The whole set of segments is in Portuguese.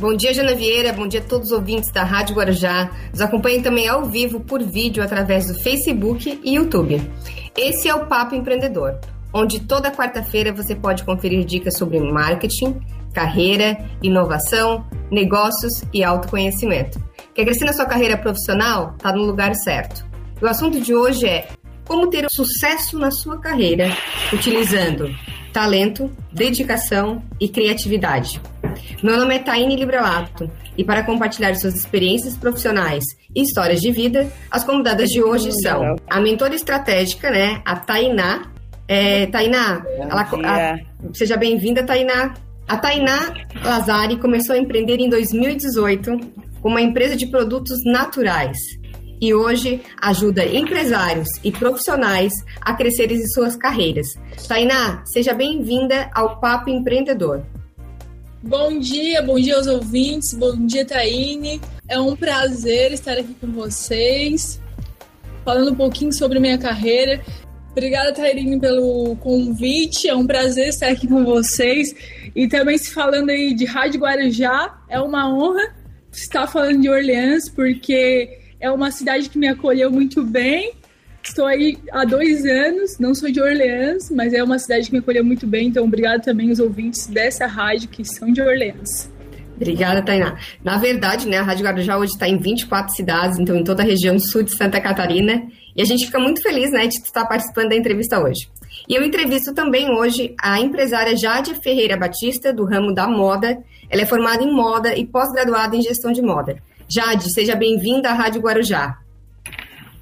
Bom dia, Jana Vieira. Bom dia a todos os ouvintes da Rádio Guarujá. Nos acompanhem também ao vivo por vídeo através do Facebook e YouTube. Esse é o Papo Empreendedor, onde toda quarta-feira você pode conferir dicas sobre marketing, carreira, inovação, negócios e autoconhecimento. Quer crescer na sua carreira profissional? Está no lugar certo. O assunto de hoje é como ter sucesso na sua carreira utilizando talento, dedicação e criatividade. Meu nome é Taine Librelato e para compartilhar suas experiências profissionais e histórias de vida, as convidadas de hoje são a mentora estratégica, né, a Tainá. É, Tainá, ela, a, seja bem-vinda, Tainá. A Tainá Lazari começou a empreender em 2018 com uma empresa de produtos naturais e hoje ajuda empresários e profissionais a crescerem em suas carreiras. Tainá, seja bem-vinda ao Papo Empreendedor. Bom dia, bom dia aos ouvintes, bom dia, Taine. É um prazer estar aqui com vocês, falando um pouquinho sobre minha carreira. Obrigada, Tairine, pelo convite. É um prazer estar aqui com vocês. E também se falando aí de Rádio Guarujá, é uma honra estar falando de Orleans, porque é uma cidade que me acolheu muito bem Estou aí há dois anos, não sou de Orleans, mas é uma cidade que me acolheu muito bem, então obrigado também aos ouvintes dessa rádio que são de Orleans. Obrigada, Tainá. Na verdade, né, a Rádio Guarujá hoje está em 24 cidades, então em toda a região sul de Santa Catarina, e a gente fica muito feliz né, de estar participando da entrevista hoje. E eu entrevisto também hoje a empresária Jade Ferreira Batista, do ramo da moda. Ela é formada em moda e pós-graduada em gestão de moda. Jade, seja bem-vinda à Rádio Guarujá.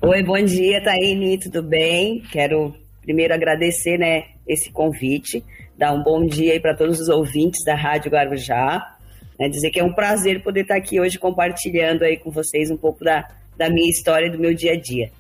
Oi, bom dia, Taine, tudo bem? Quero primeiro agradecer, né, esse convite, dar um bom dia aí para todos os ouvintes da Rádio Guarujá, né, dizer que é um prazer poder estar aqui hoje compartilhando aí com vocês um pouco da, da minha história e do meu dia a dia.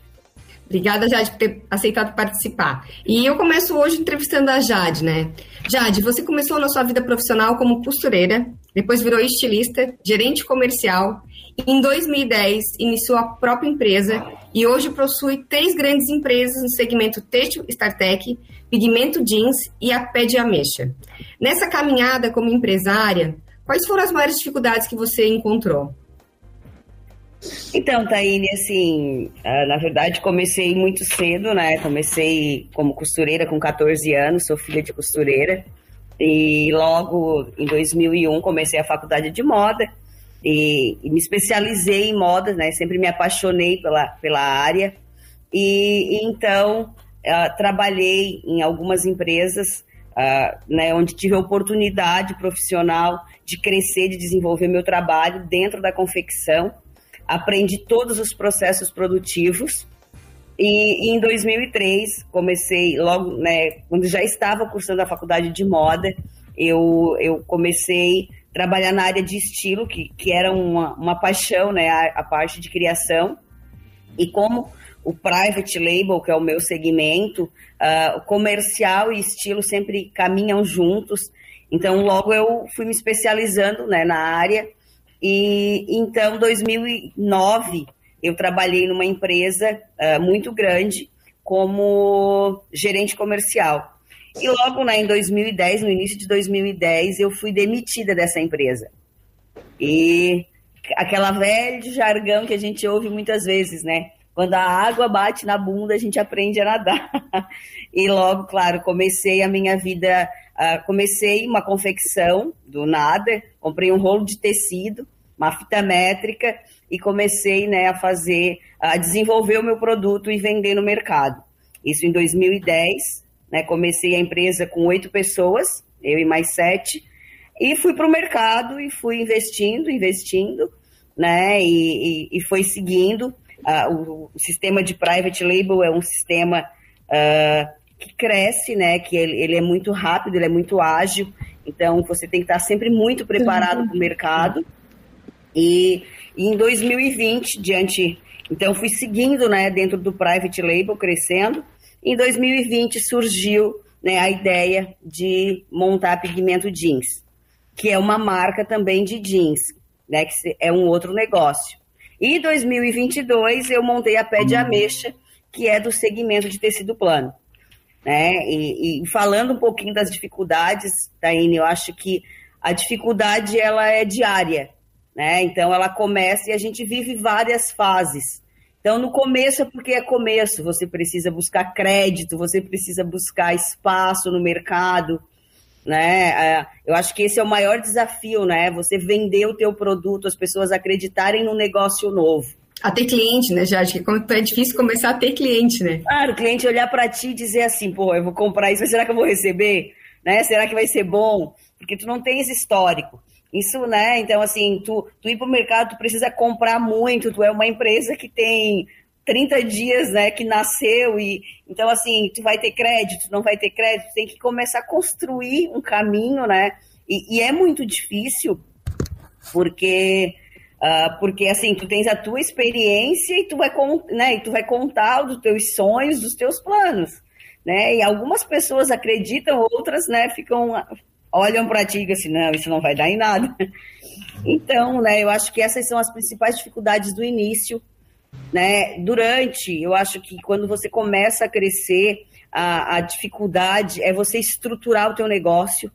Obrigada, Jade, por ter aceitado participar. E eu começo hoje entrevistando a Jade, né? Jade, você começou na sua vida profissional como costureira, depois virou estilista, gerente comercial. Em 2010, iniciou a própria empresa e hoje possui três grandes empresas no segmento têxtil StarTech, pigmento jeans e a pé de ameixa. Nessa caminhada como empresária, quais foram as maiores dificuldades que você encontrou? Então, Taine, assim, ah, na verdade comecei muito cedo, né? Comecei como costureira com 14 anos, sou filha de costureira. E logo em 2001 comecei a faculdade de moda e, e me especializei em moda, né? Sempre me apaixonei pela, pela área. E, e então uh, trabalhei em algumas empresas uh, né, onde tive a oportunidade profissional de crescer, de desenvolver meu trabalho dentro da confecção aprendi todos os processos produtivos. E, e em 2003 comecei logo, né, quando já estava cursando a faculdade de moda, eu, eu comecei trabalhar na área de estilo, que, que era uma, uma paixão, né, a, a parte de criação. E como o private label, que é o meu segmento, uh, o comercial e estilo sempre caminham juntos. Então, logo eu fui me especializando né, na área e então, 2009, eu trabalhei numa empresa uh, muito grande como gerente comercial. E logo né, em 2010, no início de 2010, eu fui demitida dessa empresa. E aquela velha jargão que a gente ouve muitas vezes, né? Quando a água bate na bunda, a gente aprende a nadar. e logo, claro, comecei a minha vida Uh, comecei uma confecção do nada, comprei um rolo de tecido, uma fita métrica e comecei né, a fazer, a desenvolver o meu produto e vender no mercado. Isso em 2010, né, comecei a empresa com oito pessoas, eu e mais sete, e fui para o mercado e fui investindo, investindo, né, e, e, e foi seguindo. Uh, o, o, sistema de private label é um sistema uh, que cresce, né? Que ele, ele, é muito rápido, ele é muito ágil. Então você tem que estar sempre muito preparado para o mercado. E, e, em 2020, diante, então fui seguindo, né? Dentro do private label, crescendo. Em 2020 surgiu né, a ideia de montar Pigmento Jeans, que é uma marca também de jeans, né? Que é um outro negócio. E em 2022 eu montei a Pé de uhum. Ameixa, que é do segmento de tecido plano. Né? E, e, falando um pouquinho das dificuldades, Taine, eu acho que a dificuldade ela é diária, né? Então ela começa e a gente vive várias fases. Então no começo é porque é começo, você precisa buscar crédito, você precisa buscar espaço no mercado, né? É, eu acho que esse é o maior desafio, né? Você vender o teu produto, as pessoas acreditarem no negócio novo. A ter cliente, né, Jade? Que é difícil começar a ter cliente, né? Claro, o cliente olhar para ti e dizer assim, pô, eu vou comprar isso, mas será que eu vou receber? Né? Será que vai ser bom? Porque tu não tem esse histórico. Isso, né? Então, assim, tu, tu ir para o mercado, tu precisa comprar muito, tu é uma empresa que tem 30 dias, né, que nasceu e então assim, tu vai ter crédito, não vai ter crédito, tem que começar a construir um caminho, né? E, e é muito difícil porque uh, porque assim, tu tens a tua experiência e tu vai né, e tu vai contar dos teus sonhos, dos teus planos, né? E algumas pessoas acreditam, outras, né, ficam olham para ti e assim, não, isso não vai dar em nada. Então, né, eu acho que essas são as principais dificuldades do início né? Durante, eu acho que quando você começa a crescer, a, a dificuldade é você estruturar o teu negócio,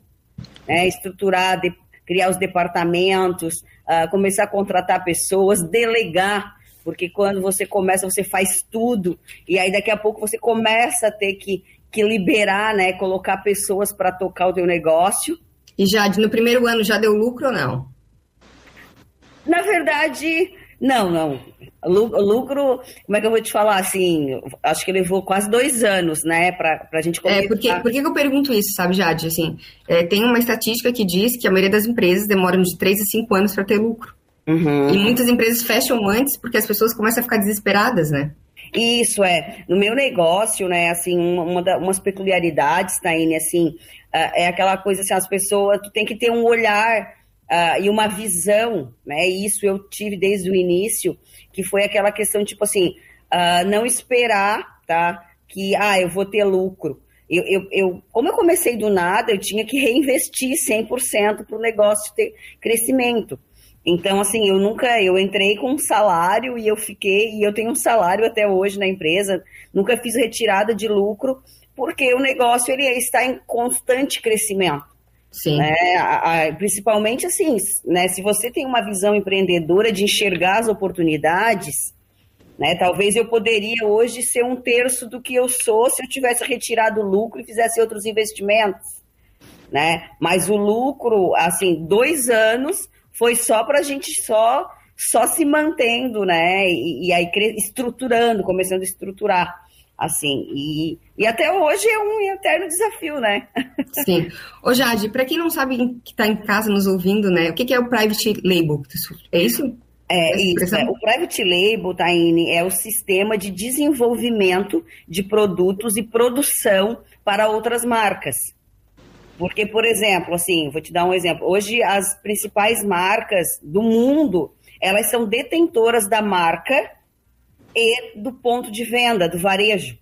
né? Estruturar, de, criar os departamentos, uh, começar a contratar pessoas, delegar, porque quando você começa, você faz tudo, e aí daqui a pouco você começa a ter que, que liberar, né? Colocar pessoas para tocar o teu negócio. E já no primeiro ano já deu lucro ou não? Na verdade, não, não. Lucro, como é que eu vou te falar assim? Acho que levou quase dois anos, né, para a gente começar. É, porque, por que eu pergunto isso, sabe, Jade? Assim, é, tem uma estatística que diz que a maioria das empresas demoram de três a cinco anos para ter lucro. Uhum. E muitas empresas fecham antes porque as pessoas começam a ficar desesperadas, né? Isso é. No meu negócio, né, assim, uma, das umas peculiaridades, Taine, assim, é aquela coisa assim, as pessoas, tu tem que ter um olhar uh, e uma visão, né? Isso eu tive desde o início, que foi aquela questão, tipo assim, uh, não esperar, tá? Que, ah, eu vou ter lucro. Eu, eu, eu, como eu comecei do nada, eu tinha que reinvestir 100% para o negócio ter crescimento. Então, assim, eu nunca, eu entrei com um salário e eu fiquei, e eu tenho um salário até hoje na empresa, nunca fiz retirada de lucro, porque o negócio ele está em constante crescimento. Sim. Né? A, a, principalmente assim, né? Se você tem uma visão empreendedora de enxergar as oportunidades, né? Talvez eu poderia hoje ser um terço do que eu sou se eu tivesse retirado o lucro e fizesse outros investimentos, né? Mas o lucro, assim, dois anos foi só para a gente só só se mantendo, né? E, e aí estruturando, começando a estruturar assim, e, e até hoje é um eterno desafio, né? Sim. Ô Jade, para quem não sabe que está em casa nos ouvindo, né, o que, que é o Private Label? É isso? É isso. É. O Private Label, Taine, é o sistema de desenvolvimento de produtos e produção para outras marcas. Porque, por exemplo, assim, vou te dar um exemplo. Hoje, as principais marcas do mundo, elas são detentoras da marca e do ponto de venda, do varejo.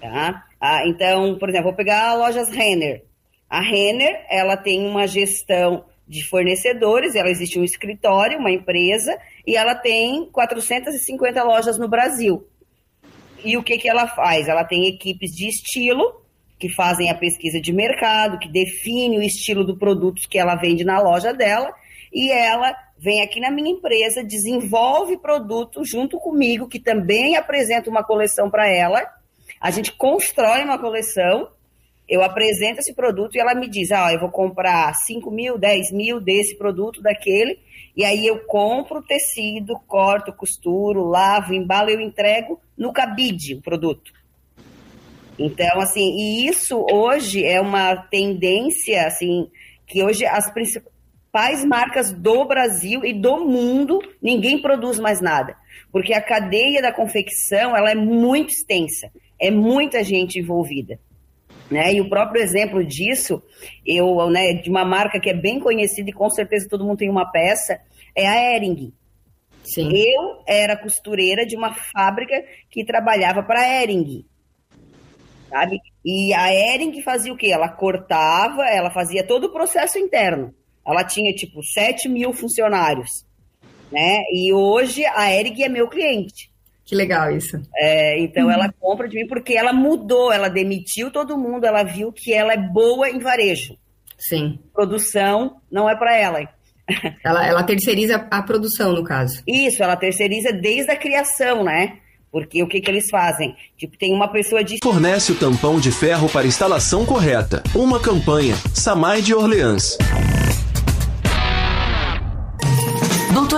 Tá? Ah, então, por exemplo, vou pegar a lojas Renner. A Renner, ela tem uma gestão de fornecedores, ela existe um escritório, uma empresa, e ela tem 450 lojas no Brasil. E o que, que ela faz? Ela tem equipes de estilo, que fazem a pesquisa de mercado, que define o estilo do produto que ela vende na loja dela, e ela vem aqui na minha empresa, desenvolve produto junto comigo, que também apresenta uma coleção para ela. A gente constrói uma coleção, eu apresento esse produto e ela me diz: Ah, eu vou comprar 5 mil, 10 mil desse produto, daquele. E aí eu compro o tecido, corto, costuro, lavo, embalo, eu entrego no cabide o produto. Então, assim, e isso hoje é uma tendência, assim, que hoje as principais marcas do Brasil e do mundo, ninguém produz mais nada. Porque a cadeia da confecção ela é muito extensa, é muita gente envolvida. Né? E o próprio exemplo disso, eu, né, de uma marca que é bem conhecida e com certeza todo mundo tem uma peça, é a Ering. Sim. Eu era costureira de uma fábrica que trabalhava para a Ering. Sabe? E a Ering fazia o quê? Ela cortava, ela fazia todo o processo interno. Ela tinha, tipo, 7 mil funcionários, né? E hoje a Erig é meu cliente. Que legal isso. É, então uhum. ela compra de mim porque ela mudou, ela demitiu todo mundo, ela viu que ela é boa em varejo. Sim. Produção não é para ela. ela. Ela terceiriza a produção, no caso. Isso, ela terceiriza desde a criação, né? Porque o que, que eles fazem? Tipo, tem uma pessoa de. Fornece o tampão de ferro para instalação correta. Uma campanha. Samai de Orleans.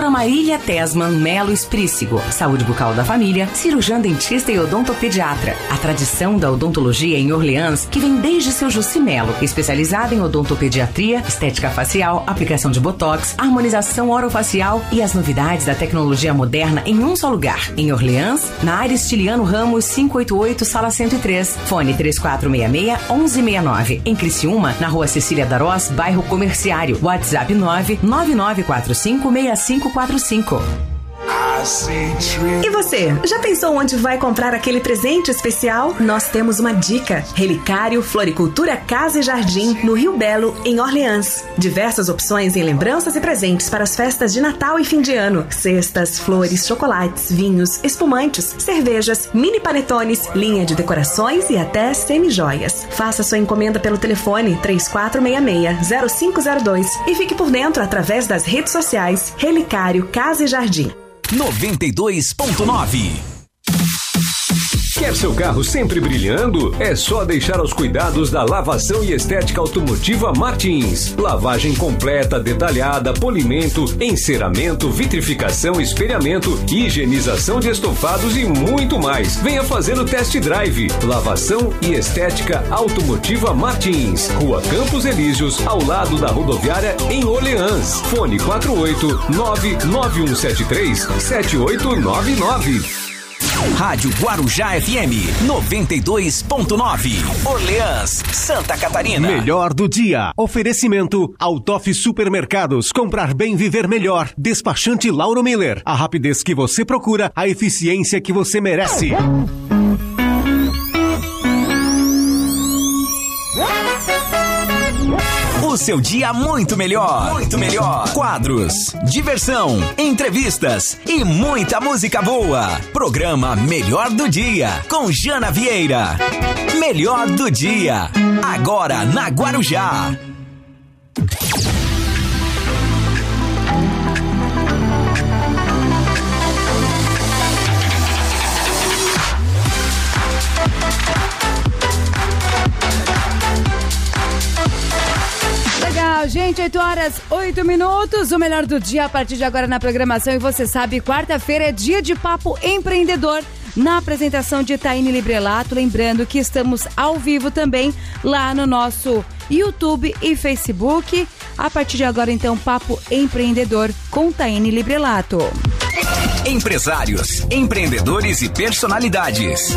Doutora Marília Tesman Melo Esprícigo, saúde bucal da família, cirurgiã dentista e odontopediatra. A tradição da odontologia em Orleans, que vem desde seu Jussi Melo, especializada em odontopediatria, estética facial, aplicação de botox, harmonização orofacial e as novidades da tecnologia moderna em um só lugar. Em Orleans, na área Estiliano Ramos 588, sala 103, fone 3466 1169. Em Criciúma, na rua Cecília Darós, bairro Comerciário, WhatsApp 99945 6545. E você, já pensou onde vai comprar aquele presente especial? Nós temos uma dica: Relicário Floricultura Casa e Jardim, no Rio Belo, em Orleans. Diversas opções em lembranças e presentes para as festas de Natal e fim de ano: cestas, flores, chocolates, vinhos, espumantes, cervejas, mini panetones, linha de decorações e até semi-joias. Faça sua encomenda pelo telefone 3466-0502 e fique por dentro através das redes sociais Relicário Casa e Jardim. 92.9 Quer seu carro sempre brilhando? É só deixar aos cuidados da Lavação e Estética Automotiva Martins. Lavagem completa, detalhada, polimento, enceramento, vitrificação, espelhamento, higienização de estofados e muito mais. Venha fazer o test drive. Lavação e Estética Automotiva Martins. Rua Campos Elíseos, ao lado da rodoviária em Orleans. Fone 48 99173 7899. Rádio Guarujá FM 92.9. Orleans, Santa Catarina. Melhor do dia. Oferecimento Autof Supermercados. Comprar bem, viver melhor. Despachante Lauro Miller. A rapidez que você procura, a eficiência que você merece. O seu dia muito melhor. Muito melhor. Quadros, diversão, entrevistas e muita música boa. Programa Melhor do Dia com Jana Vieira. Melhor do Dia. Agora na Guarujá. Gente, 8 horas 8 minutos. O melhor do dia a partir de agora na programação. E você sabe, quarta-feira é dia de papo empreendedor. Na apresentação de Taine Librelato, lembrando que estamos ao vivo também lá no nosso YouTube e Facebook. A partir de agora, então, Papo Empreendedor com Taine Librelato. Empresários, empreendedores e personalidades.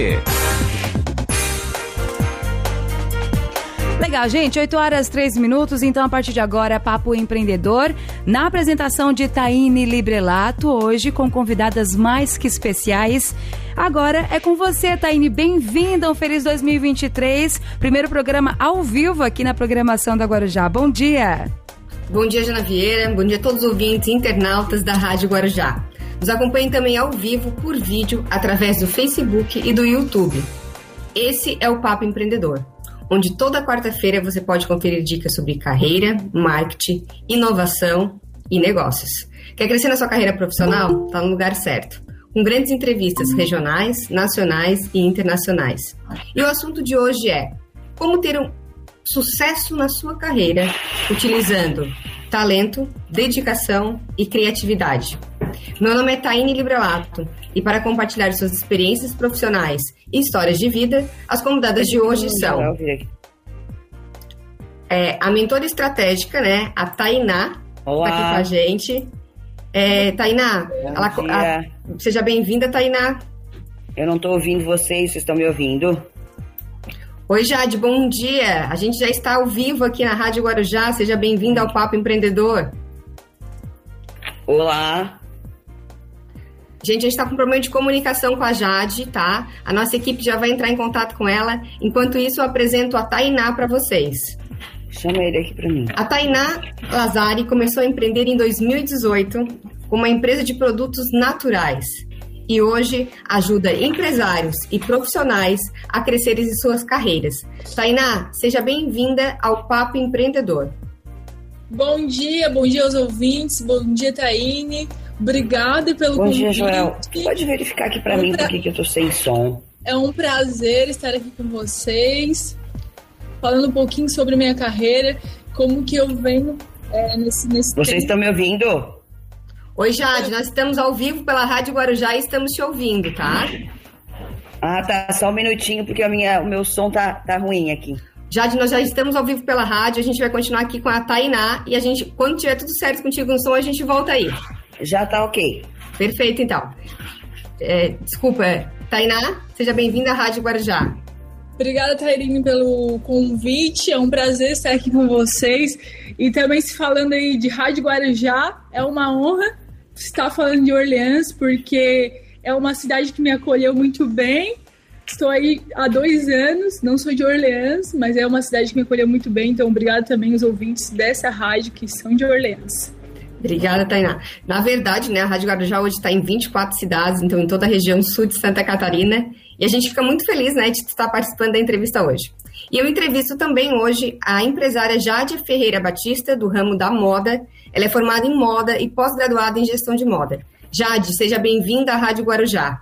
Legal, gente, 8 horas 3 minutos, então a partir de agora, Papo Empreendedor, na apresentação de Taine Librelato, hoje com convidadas mais que especiais. Agora é com você, Taine, bem-vinda, um feliz 2023, primeiro programa ao vivo aqui na programação da Guarujá. Bom dia! Bom dia, Jana Vieira, bom dia a todos os ouvintes internautas da Rádio Guarujá. Nos acompanhe também ao vivo por vídeo através do Facebook e do YouTube. Esse é o Papo Empreendedor, onde toda quarta-feira você pode conferir dicas sobre carreira, marketing, inovação e negócios. Quer crescer na sua carreira profissional? Está no lugar certo. Com grandes entrevistas regionais, nacionais e internacionais. E o assunto de hoje é como ter um sucesso na sua carreira utilizando talento, dedicação e criatividade. Meu nome é Taine Librelato e para compartilhar suas experiências profissionais e histórias de vida, as convidadas de hoje são é, a mentora estratégica, né, a Tainá, Olá. tá aqui com a gente. É, Tainá, ela, a, seja bem-vinda, Tainá. Eu não estou ouvindo vocês, vocês estão me ouvindo? Oi, Jade, bom dia. A gente já está ao vivo aqui na Rádio Guarujá. Seja bem-vinda ao Papo Empreendedor. Olá. Gente, a gente está com um problema de comunicação com a Jade, tá? A nossa equipe já vai entrar em contato com ela. Enquanto isso, eu apresento a Tainá para vocês. Chama ele aqui para mim. A Tainá Lazari começou a empreender em 2018 com uma empresa de produtos naturais e hoje ajuda empresários e profissionais a crescerem em suas carreiras. Tainá, seja bem-vinda ao Papo Empreendedor. Bom dia, bom dia aos ouvintes, bom dia, Taine. Obrigada pelo Bom convite. dia, Joel. Pode verificar aqui para É mim pra- porque que eu tô sem som. É um prazer estar aqui com vocês, falando um pouquinho sobre minha carreira, como que eu venho é, nesse, nesse Vocês tempo. estão me ouvindo? Oi, Jade, nós estamos ao vivo pela Rádio Guarujá e estamos te ouvindo, tá? Ah, tá. Só um minutinho porque a minha, o meu som tá, tá ruim aqui. Jade, nós já estamos ao vivo pela rádio, a gente vai continuar aqui com a Tainá e a gente, quando tiver tudo certo contigo no som, a gente volta aí. Já tá ok. Perfeito, então. É, desculpa, Tainá, seja bem-vinda à Rádio Guarujá. Obrigada, Tairine, pelo convite. É um prazer estar aqui com vocês. E também se falando aí de Rádio Guarujá, é uma honra estar falando de Orleans, porque é uma cidade que me acolheu muito bem. Estou aí há dois anos, não sou de Orleans, mas é uma cidade que me acolheu muito bem. Então, obrigado também aos ouvintes dessa rádio que são de Orleans. Obrigada, Tainá. Na verdade, né, a Rádio Guarujá hoje está em 24 cidades, então em toda a região sul de Santa Catarina, e a gente fica muito feliz, né, de estar participando da entrevista hoje. E eu entrevisto também hoje a empresária Jade Ferreira Batista, do ramo da moda. Ela é formada em moda e pós-graduada em gestão de moda. Jade, seja bem-vinda à Rádio Guarujá.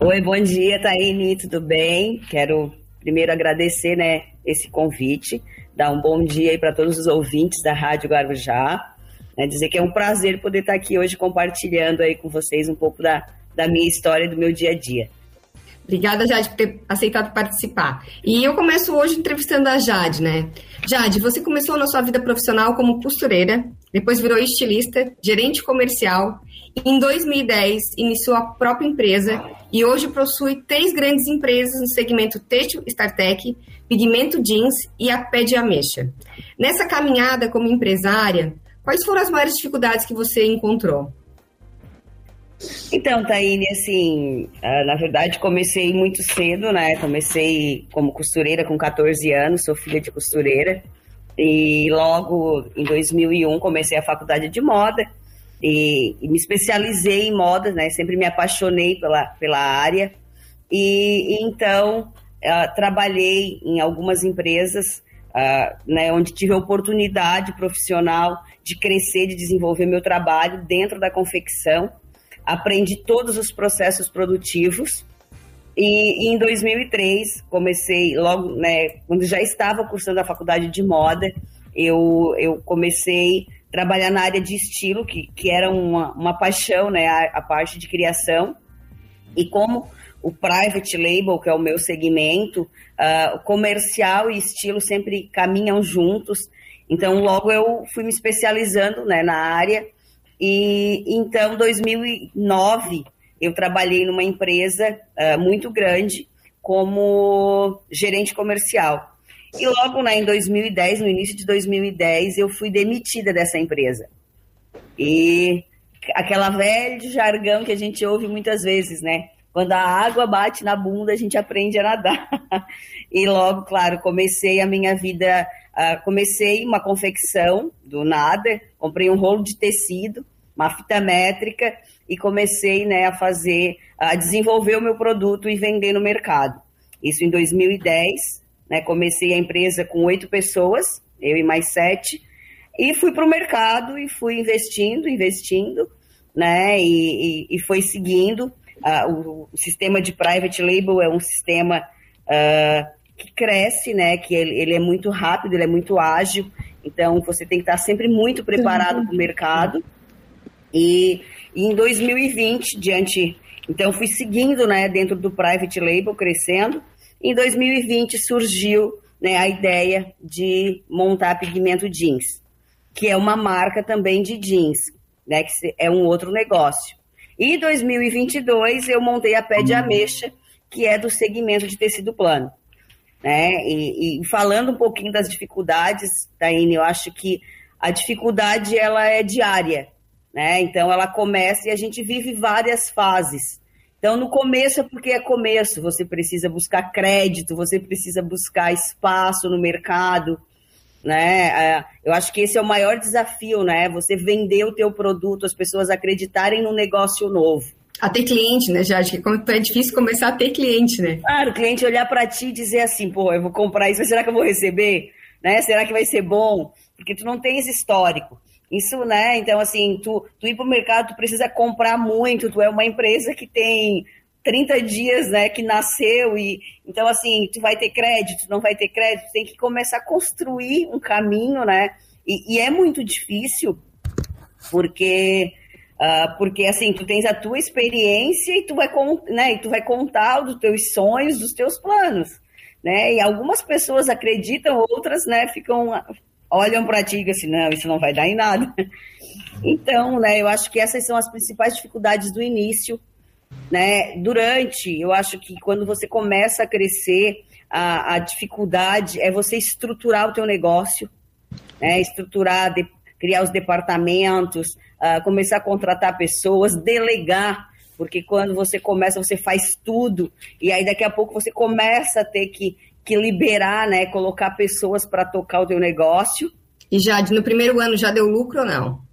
Oi, bom dia, Taine, tudo bem? Quero primeiro agradecer, né, esse convite, dar um bom dia para todos os ouvintes da Rádio Guarujá, né, dizer que é um prazer poder estar aqui hoje compartilhando aí com vocês um pouco da, da minha história e do meu dia a dia. Obrigada, Jade, por ter aceitado participar. E eu começo hoje entrevistando a Jade, né? Jade, você começou na sua vida profissional como costureira, depois virou estilista, gerente comercial. Em 2010, iniciou a própria empresa e hoje possui três grandes empresas no segmento têxtil StarTech, pigmento jeans e a pé de ameixa. Nessa caminhada como empresária, quais foram as maiores dificuldades que você encontrou? Então, Taine, assim, ah, na verdade comecei muito cedo, né? Comecei como costureira com 14 anos, sou filha de costureira. E logo em 2001 comecei a faculdade de moda e, e me especializei em moda, né? Sempre me apaixonei pela, pela área. E, então ah, trabalhei em algumas empresas, ah, né? Onde tive oportunidade profissional de crescer, de desenvolver meu trabalho dentro da confecção aprendi todos os processos produtivos e, e em 2003 comecei logo, né, quando já estava cursando a faculdade de moda, eu, eu comecei a trabalhar na área de estilo, que, que era uma, uma paixão, né, a, a parte de criação. E como o private label, que é o meu segmento, uh, comercial e estilo sempre caminham juntos. Então, logo eu fui me especializando né, na área e então, 2009, eu trabalhei numa empresa uh, muito grande como gerente comercial. E logo né, em 2010, no início de 2010, eu fui demitida dessa empresa. E aquela velha jargão que a gente ouve muitas vezes, né? Quando a água bate na bunda, a gente aprende a nadar. e logo, claro, comecei a minha vida Uh, comecei uma confecção do nada, comprei um rolo de tecido, uma fita métrica e comecei né, a fazer, a desenvolver o meu produto e vender no mercado. Isso em 2010, né, comecei a empresa com oito pessoas, eu e mais sete, e fui para o mercado e fui investindo, investindo, né, e, e, e foi seguindo. Uh, o, o, sistema de private label é um sistema uh, que cresce, né? Que ele, ele, é muito rápido, ele é muito ágil. Então você tem que estar sempre muito preparado para o mercado. E, e, em 2020, diante, então fui seguindo, né? Dentro do private label, crescendo. Em 2020 surgiu né, a ideia de montar pigmento jeans, que é uma marca também de jeans, né? Que é um outro negócio. E em 2022 eu montei a pé de ameixa, que é do segmento de tecido plano. Né? E, e falando um pouquinho das dificuldades, Taine, eu acho que a dificuldade ela é diária, né? Então ela começa e a gente vive várias fases. Então no começo é porque é começo, você precisa buscar crédito, você precisa buscar espaço no mercado, né? É, eu acho que esse é o maior desafio, né? Você vender o teu produto, as pessoas acreditarem no negócio novo. A ter cliente, né, Jade? Que é difícil começar a ter cliente, né? Claro, o cliente olhar para ti e dizer assim, pô, eu vou comprar isso, mas será que eu vou receber? Né? Será que vai ser bom? Porque tu não tem esse histórico. Isso, né? Então, assim, tu, tu ir para o mercado, tu precisa comprar muito, tu é uma empresa que tem 30 dias, né, que nasceu e então assim, tu vai ter crédito, não vai ter crédito, tem que começar a construir um caminho, né? E, e é muito difícil porque uh, porque assim, tu tens a tua experiência e tu vai né, e tu vai contar dos teus sonhos, dos teus planos, né? E algumas pessoas acreditam, outras, né, ficam olham para ti e assim, não, isso não vai dar em nada. Então, né, eu acho que essas são as principais dificuldades do início né? Durante, eu acho que quando você começa a crescer, a, a dificuldade é você estruturar o teu negócio, né? Estruturar, de, criar os departamentos, uh, começar a contratar pessoas, delegar, porque quando você começa, você faz tudo, e aí daqui a pouco você começa a ter que, que liberar, né? Colocar pessoas para tocar o teu negócio. E já no primeiro ano já deu lucro ou não?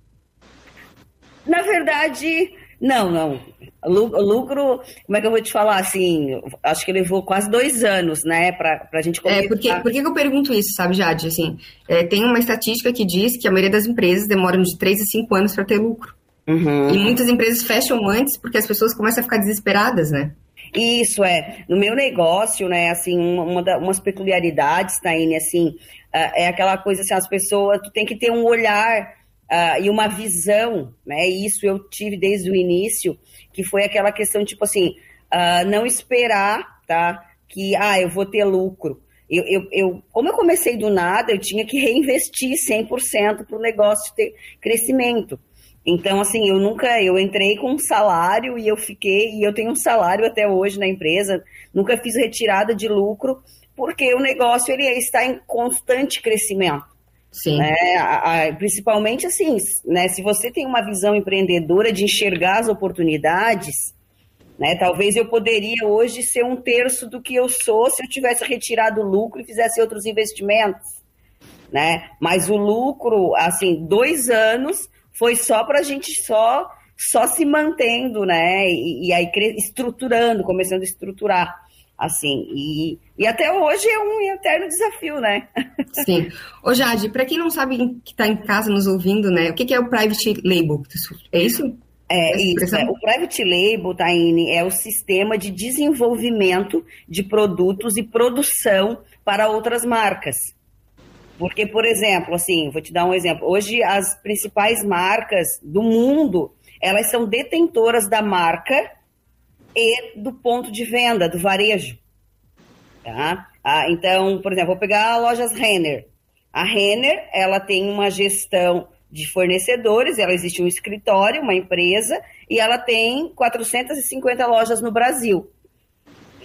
Na verdade, não, não. Lucro, como é que eu vou te falar assim? Acho que levou quase dois anos, né, para a gente começar. É, porque, por que eu pergunto isso, sabe, Jade? Assim, é, tem uma estatística que diz que a maioria das empresas demoram de três a cinco anos para ter lucro. Uhum. E muitas empresas fecham antes porque as pessoas começam a ficar desesperadas, né? Isso é. No meu negócio, né, assim, uma, da, umas peculiaridades, Taine, assim, é aquela coisa assim, as pessoas, tu tem que ter um olhar uh, e uma visão, né? Isso eu tive desde o início, que foi aquela questão, tipo assim, uh, não esperar, tá? Que, ah, eu vou ter lucro. Eu, eu, eu, como eu comecei do nada, eu tinha que reinvestir 100% para o negócio ter crescimento. Então, assim, eu nunca, eu entrei com um salário e eu fiquei, e eu tenho um salário até hoje na empresa, nunca fiz retirada de lucro, porque o negócio ele está em constante crescimento. Sim. Né? A, a, principalmente assim, né? Se você tem uma visão empreendedora de enxergar as oportunidades, né? Talvez eu poderia hoje ser um terço do que eu sou se eu tivesse retirado o lucro e fizesse outros investimentos, né? Mas o lucro, assim, dois anos foi só para a gente só só se mantendo, né? E, e aí estruturando, começando a estruturar assim, e, e até hoje é um eterno desafio, né? Sim. Ô Jade, para quem não sabe que está em casa nos ouvindo, né, o que, que é o Private Label? É isso? É isso. É. O Private Label, Taine, é o sistema de desenvolvimento de produtos e produção para outras marcas. Porque, por exemplo, assim, vou te dar um exemplo. Hoje, as principais marcas do mundo, elas são detentoras da marca e do ponto de venda, do varejo. Tá? Ah, então, por exemplo, vou pegar a lojas Renner. A Renner, ela tem uma gestão de fornecedores, ela existe um escritório, uma empresa, e ela tem 450 lojas no Brasil.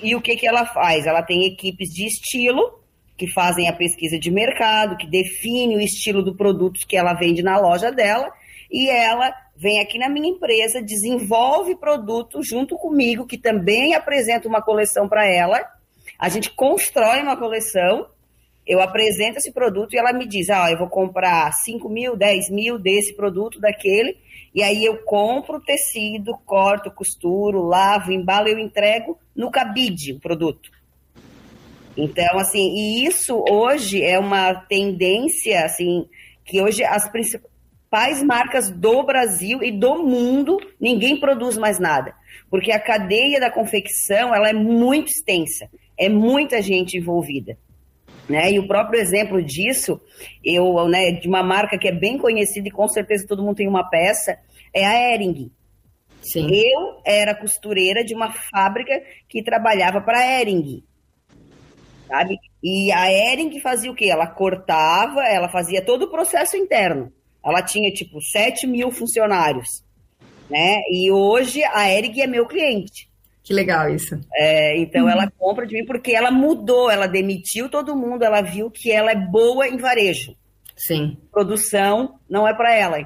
E o que, que ela faz? Ela tem equipes de estilo, que fazem a pesquisa de mercado, que define o estilo do produto que ela vende na loja dela, e ela vem aqui na minha empresa, desenvolve produto junto comigo, que também apresenta uma coleção para ela. A gente constrói uma coleção, eu apresento esse produto e ela me diz: Ah, eu vou comprar 5 mil, 10 mil desse produto, daquele. E aí eu compro o tecido, corto, costuro, lavo, embalo, eu entrego no cabide o produto. Então, assim, e isso hoje é uma tendência, assim, que hoje as principais principais marcas do Brasil e do mundo, ninguém produz mais nada. Porque a cadeia da confecção ela é muito extensa, é muita gente envolvida. Né? E o próprio exemplo disso, eu, né, de uma marca que é bem conhecida e com certeza todo mundo tem uma peça, é a Ering. Sim. Eu era costureira de uma fábrica que trabalhava para a Ering. Sabe? E a Ering fazia o quê? Ela cortava, ela fazia todo o processo interno. Ela tinha, tipo, 7 mil funcionários. Né? E hoje a Erig é meu cliente. Que legal isso. É, então uhum. ela compra de mim porque ela mudou, ela demitiu todo mundo, ela viu que ela é boa em varejo. Sim. Produção não é para ela.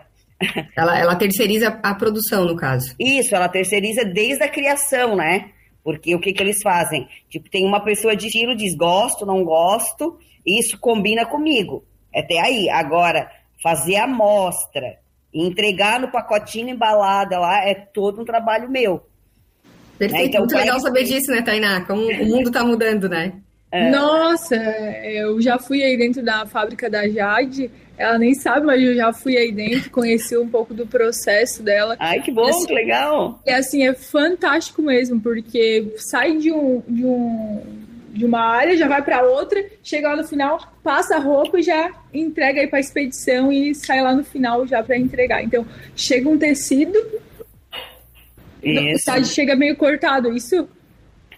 ela. Ela terceiriza a produção, no caso. Isso, ela terceiriza desde a criação, né? Porque o que, que eles fazem? Tipo, tem uma pessoa de estilo, diz gosto, não gosto, isso combina comigo. Até aí. Agora, fazer a amostra, entregar no pacotinho embalada lá, é todo um trabalho meu. Perfeito, né? então, muito legal saber disso, né, Tainá? Como o mundo está mudando, né? É. Nossa, eu já fui aí dentro da fábrica da Jade. Ela nem sabe, mas eu já fui aí dentro, conheci um pouco do processo dela. Ai, que bom, assim, que legal! E assim, é fantástico mesmo, porque sai de um, de um de uma área, já vai para outra, chega lá no final, passa a roupa e já entrega aí para expedição e sai lá no final já para entregar. Então, chega um tecido, isso. Tá, chega meio cortado, isso?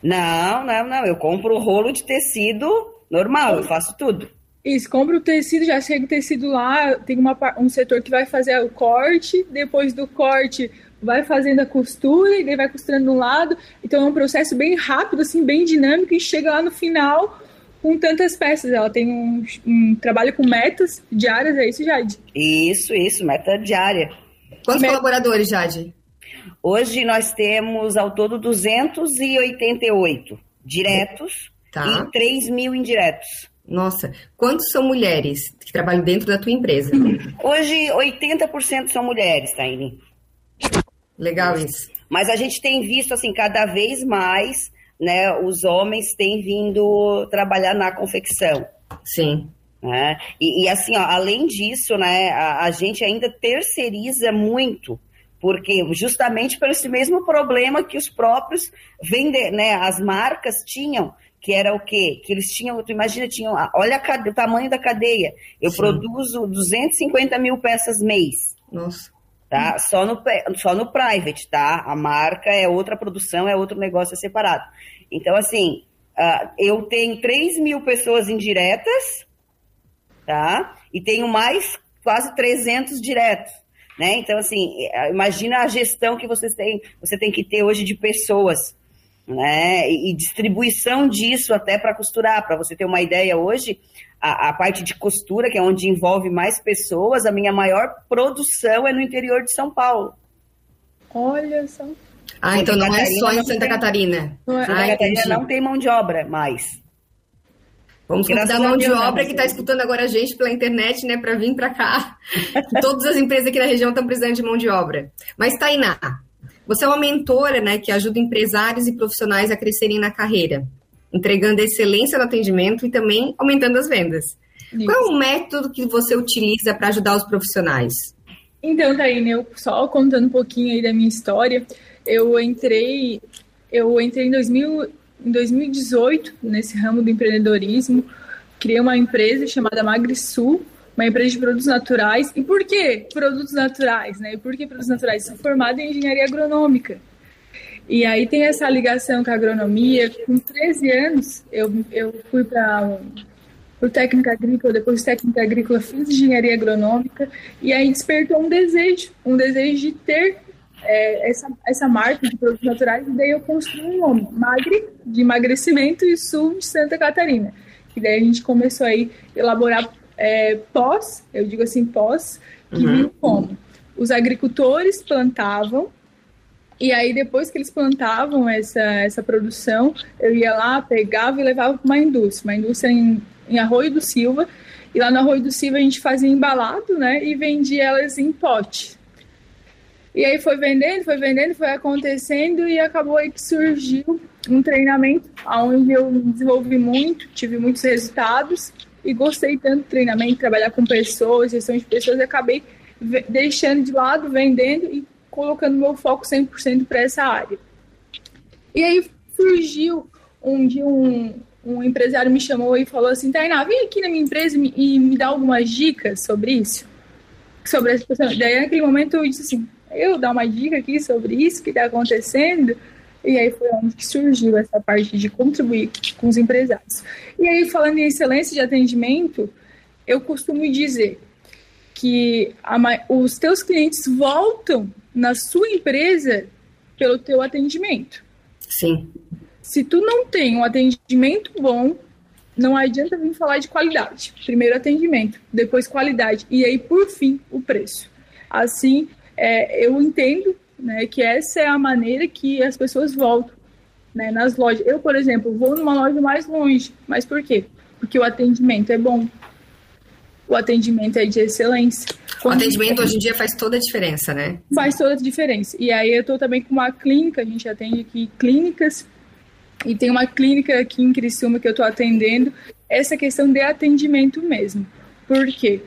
Não, não, não. Eu compro o rolo de tecido normal, eu faço tudo. Isso, compra o tecido, já chega o tecido lá, tem uma, um setor que vai fazer o corte, depois do corte vai fazendo a costura e daí vai costurando um lado. Então é um processo bem rápido, assim, bem dinâmico e chega lá no final com tantas peças. Ela tem um, um trabalho com metas diárias, é isso, Jade? Isso, isso, meta diária. Quantos Met... colaboradores, Jade? Hoje nós temos ao todo 288 diretos tá. e 3 mil indiretos. Nossa, quantos são mulheres que trabalham dentro da tua empresa? Hoje, 80% são mulheres, Taine. Legal isso. Mas a gente tem visto, assim, cada vez mais, né, os homens têm vindo trabalhar na confecção. Sim. Né? E, e assim, ó, além disso, né, a, a gente ainda terceiriza muito porque justamente por esse mesmo problema que os próprios vender, né, as marcas tinham, que era o quê? Que eles tinham, tu imagina, tinham, olha a, o tamanho da cadeia. Eu Sim. produzo 250 mil peças mês. Nossa. Tá? Só no, só no private, tá? A marca é outra produção, é outro negócio separado. Então, assim, uh, eu tenho 3 mil pessoas indiretas, tá? E tenho mais quase 300 diretos. Né? Então, assim, é, imagina a gestão que vocês têm, você tem que ter hoje de pessoas, né? E, distribuição disso até para costurar. Para você ter uma ideia hoje, a, a, parte de costura, que é onde envolve mais pessoas, a minha maior produção é no interior de São Paulo. Olha só. Ah, então não é só em Santa Catarina. É. Santa ah, Catarina não tem mão de obra mais. Vamos convidar a mão de obra que está escutando agora a gente pela internet, né, para vir para cá. Todas as empresas aqui na região estão precisando de mão de obra. Mas, Tainá, você é uma mentora, né, que ajuda empresários e profissionais a crescerem na carreira, entregando excelência no atendimento e também aumentando as vendas. Isso. Qual é o método que você utiliza para ajudar os profissionais? Então, Taína, eu só contando um pouquinho aí da minha história, eu entrei, eu entrei em 2000, em 2018, nesse ramo do empreendedorismo, criei uma empresa chamada MagriSul, uma empresa de produtos naturais. E por que produtos naturais? Né? E por que produtos naturais? Sou formada em engenharia agronômica. E aí tem essa ligação com a agronomia. Com 13 anos, eu, eu fui para por técnica agrícola, depois de técnica agrícola fiz engenharia agronômica e aí despertou um desejo, um desejo de ter é, essa, essa marca de produtos naturais, e daí eu construí um nome, Magre, de emagrecimento, e Sul de Santa Catarina. E daí a gente começou aí a elaborar é, pós, eu digo assim, pós, que uhum. como? Os agricultores plantavam, e aí depois que eles plantavam essa, essa produção, eu ia lá, pegava e levava para uma indústria, uma indústria em, em Arroio do Silva, e lá no Arroio do Silva a gente fazia embalado, né, e vendia elas em pote. E aí foi vendendo, foi vendendo, foi acontecendo e acabou aí que surgiu um treinamento onde eu desenvolvi muito, tive muitos resultados e gostei tanto do treinamento, trabalhar com pessoas, gestão de pessoas, e acabei deixando de lado, vendendo e colocando meu foco 100% para essa área. E aí surgiu um dia um, um empresário me chamou e falou assim, Tainá, vem aqui na minha empresa e me dá algumas dicas sobre isso, sobre essa pessoa. Daí naquele momento eu disse assim, eu dar uma dica aqui sobre isso que está acontecendo. E aí foi onde que surgiu essa parte de contribuir com os empresários. E aí, falando em excelência de atendimento, eu costumo dizer que a, os teus clientes voltam na sua empresa pelo teu atendimento. Sim. Se tu não tem um atendimento bom, não adianta vir falar de qualidade. Primeiro atendimento, depois qualidade e aí por fim o preço. Assim, é, eu entendo né, que essa é a maneira que as pessoas voltam né, nas lojas. Eu, por exemplo, vou numa loja mais longe, mas por quê? Porque o atendimento é bom, o atendimento é de excelência. Quando o atendimento hoje em dia faz toda a diferença, né? Faz toda a diferença. E aí eu estou também com uma clínica, a gente atende aqui clínicas, e tem uma clínica aqui em Criciúma que eu estou atendendo, essa questão de atendimento mesmo. Por quê?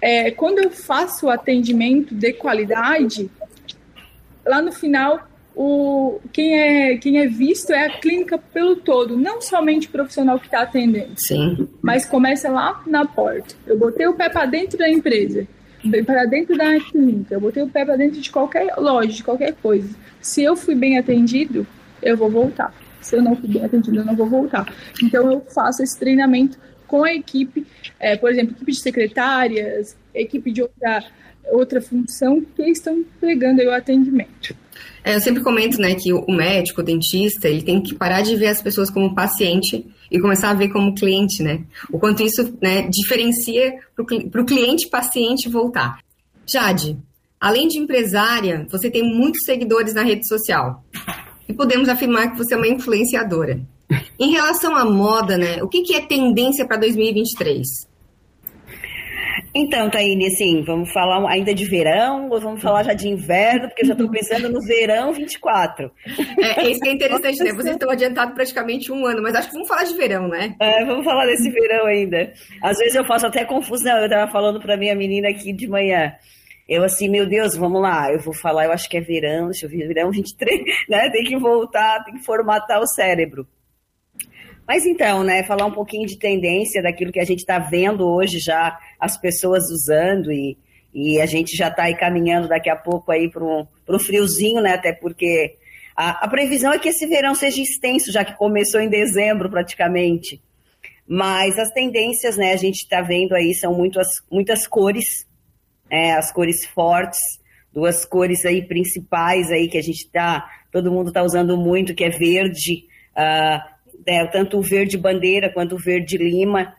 É, quando eu faço o atendimento de qualidade, lá no final o, quem, é, quem é visto é a clínica pelo todo, não somente o profissional que está atendendo. Sim. Mas começa lá na porta. Eu botei o pé para dentro da empresa, para dentro da clínica, eu botei o pé para dentro de qualquer loja, de qualquer coisa. Se eu fui bem atendido, eu vou voltar. Se eu não fui bem atendido, eu não vou voltar. Então eu faço esse treinamento com a equipe, é, por exemplo, equipe de secretárias, equipe de outra, outra função que estão pegando o atendimento. É, eu sempre comento, né, que o médico, o dentista, ele tem que parar de ver as pessoas como paciente e começar a ver como cliente, né? O quanto isso, né, diferencia para o cliente paciente voltar. Jade, além de empresária, você tem muitos seguidores na rede social. E podemos afirmar que você é uma influenciadora. Em relação à moda, né, o que, que é tendência para 2023? Então, Taine, assim, vamos falar ainda de verão ou vamos falar já de inverno, porque eu já estou pensando no verão 24. É, isso que é interessante, né? Vocês estão adiantados praticamente um ano, mas acho que vamos falar de verão, né? É, vamos falar desse verão ainda. Às vezes eu faço até confusão, eu estava falando para minha menina aqui de manhã. Eu assim, meu Deus, vamos lá, eu vou falar, eu acho que é verão, deixa eu ver, verão 23, né? Tem que voltar, tem que formatar o cérebro. Mas então, né, falar um pouquinho de tendência daquilo que a gente está vendo hoje já as pessoas usando e, e a gente já está aí caminhando daqui a pouco aí para o friozinho, né? Até porque a, a, previsão é que esse verão seja extenso, já que começou em dezembro praticamente. Mas as tendências, né, a gente está vendo aí são muitas, muitas cores, é, as cores fortes, duas cores aí principais aí que a gente está, todo mundo está usando muito, que é verde, uh, né, tanto o verde bandeira quanto o verde lima,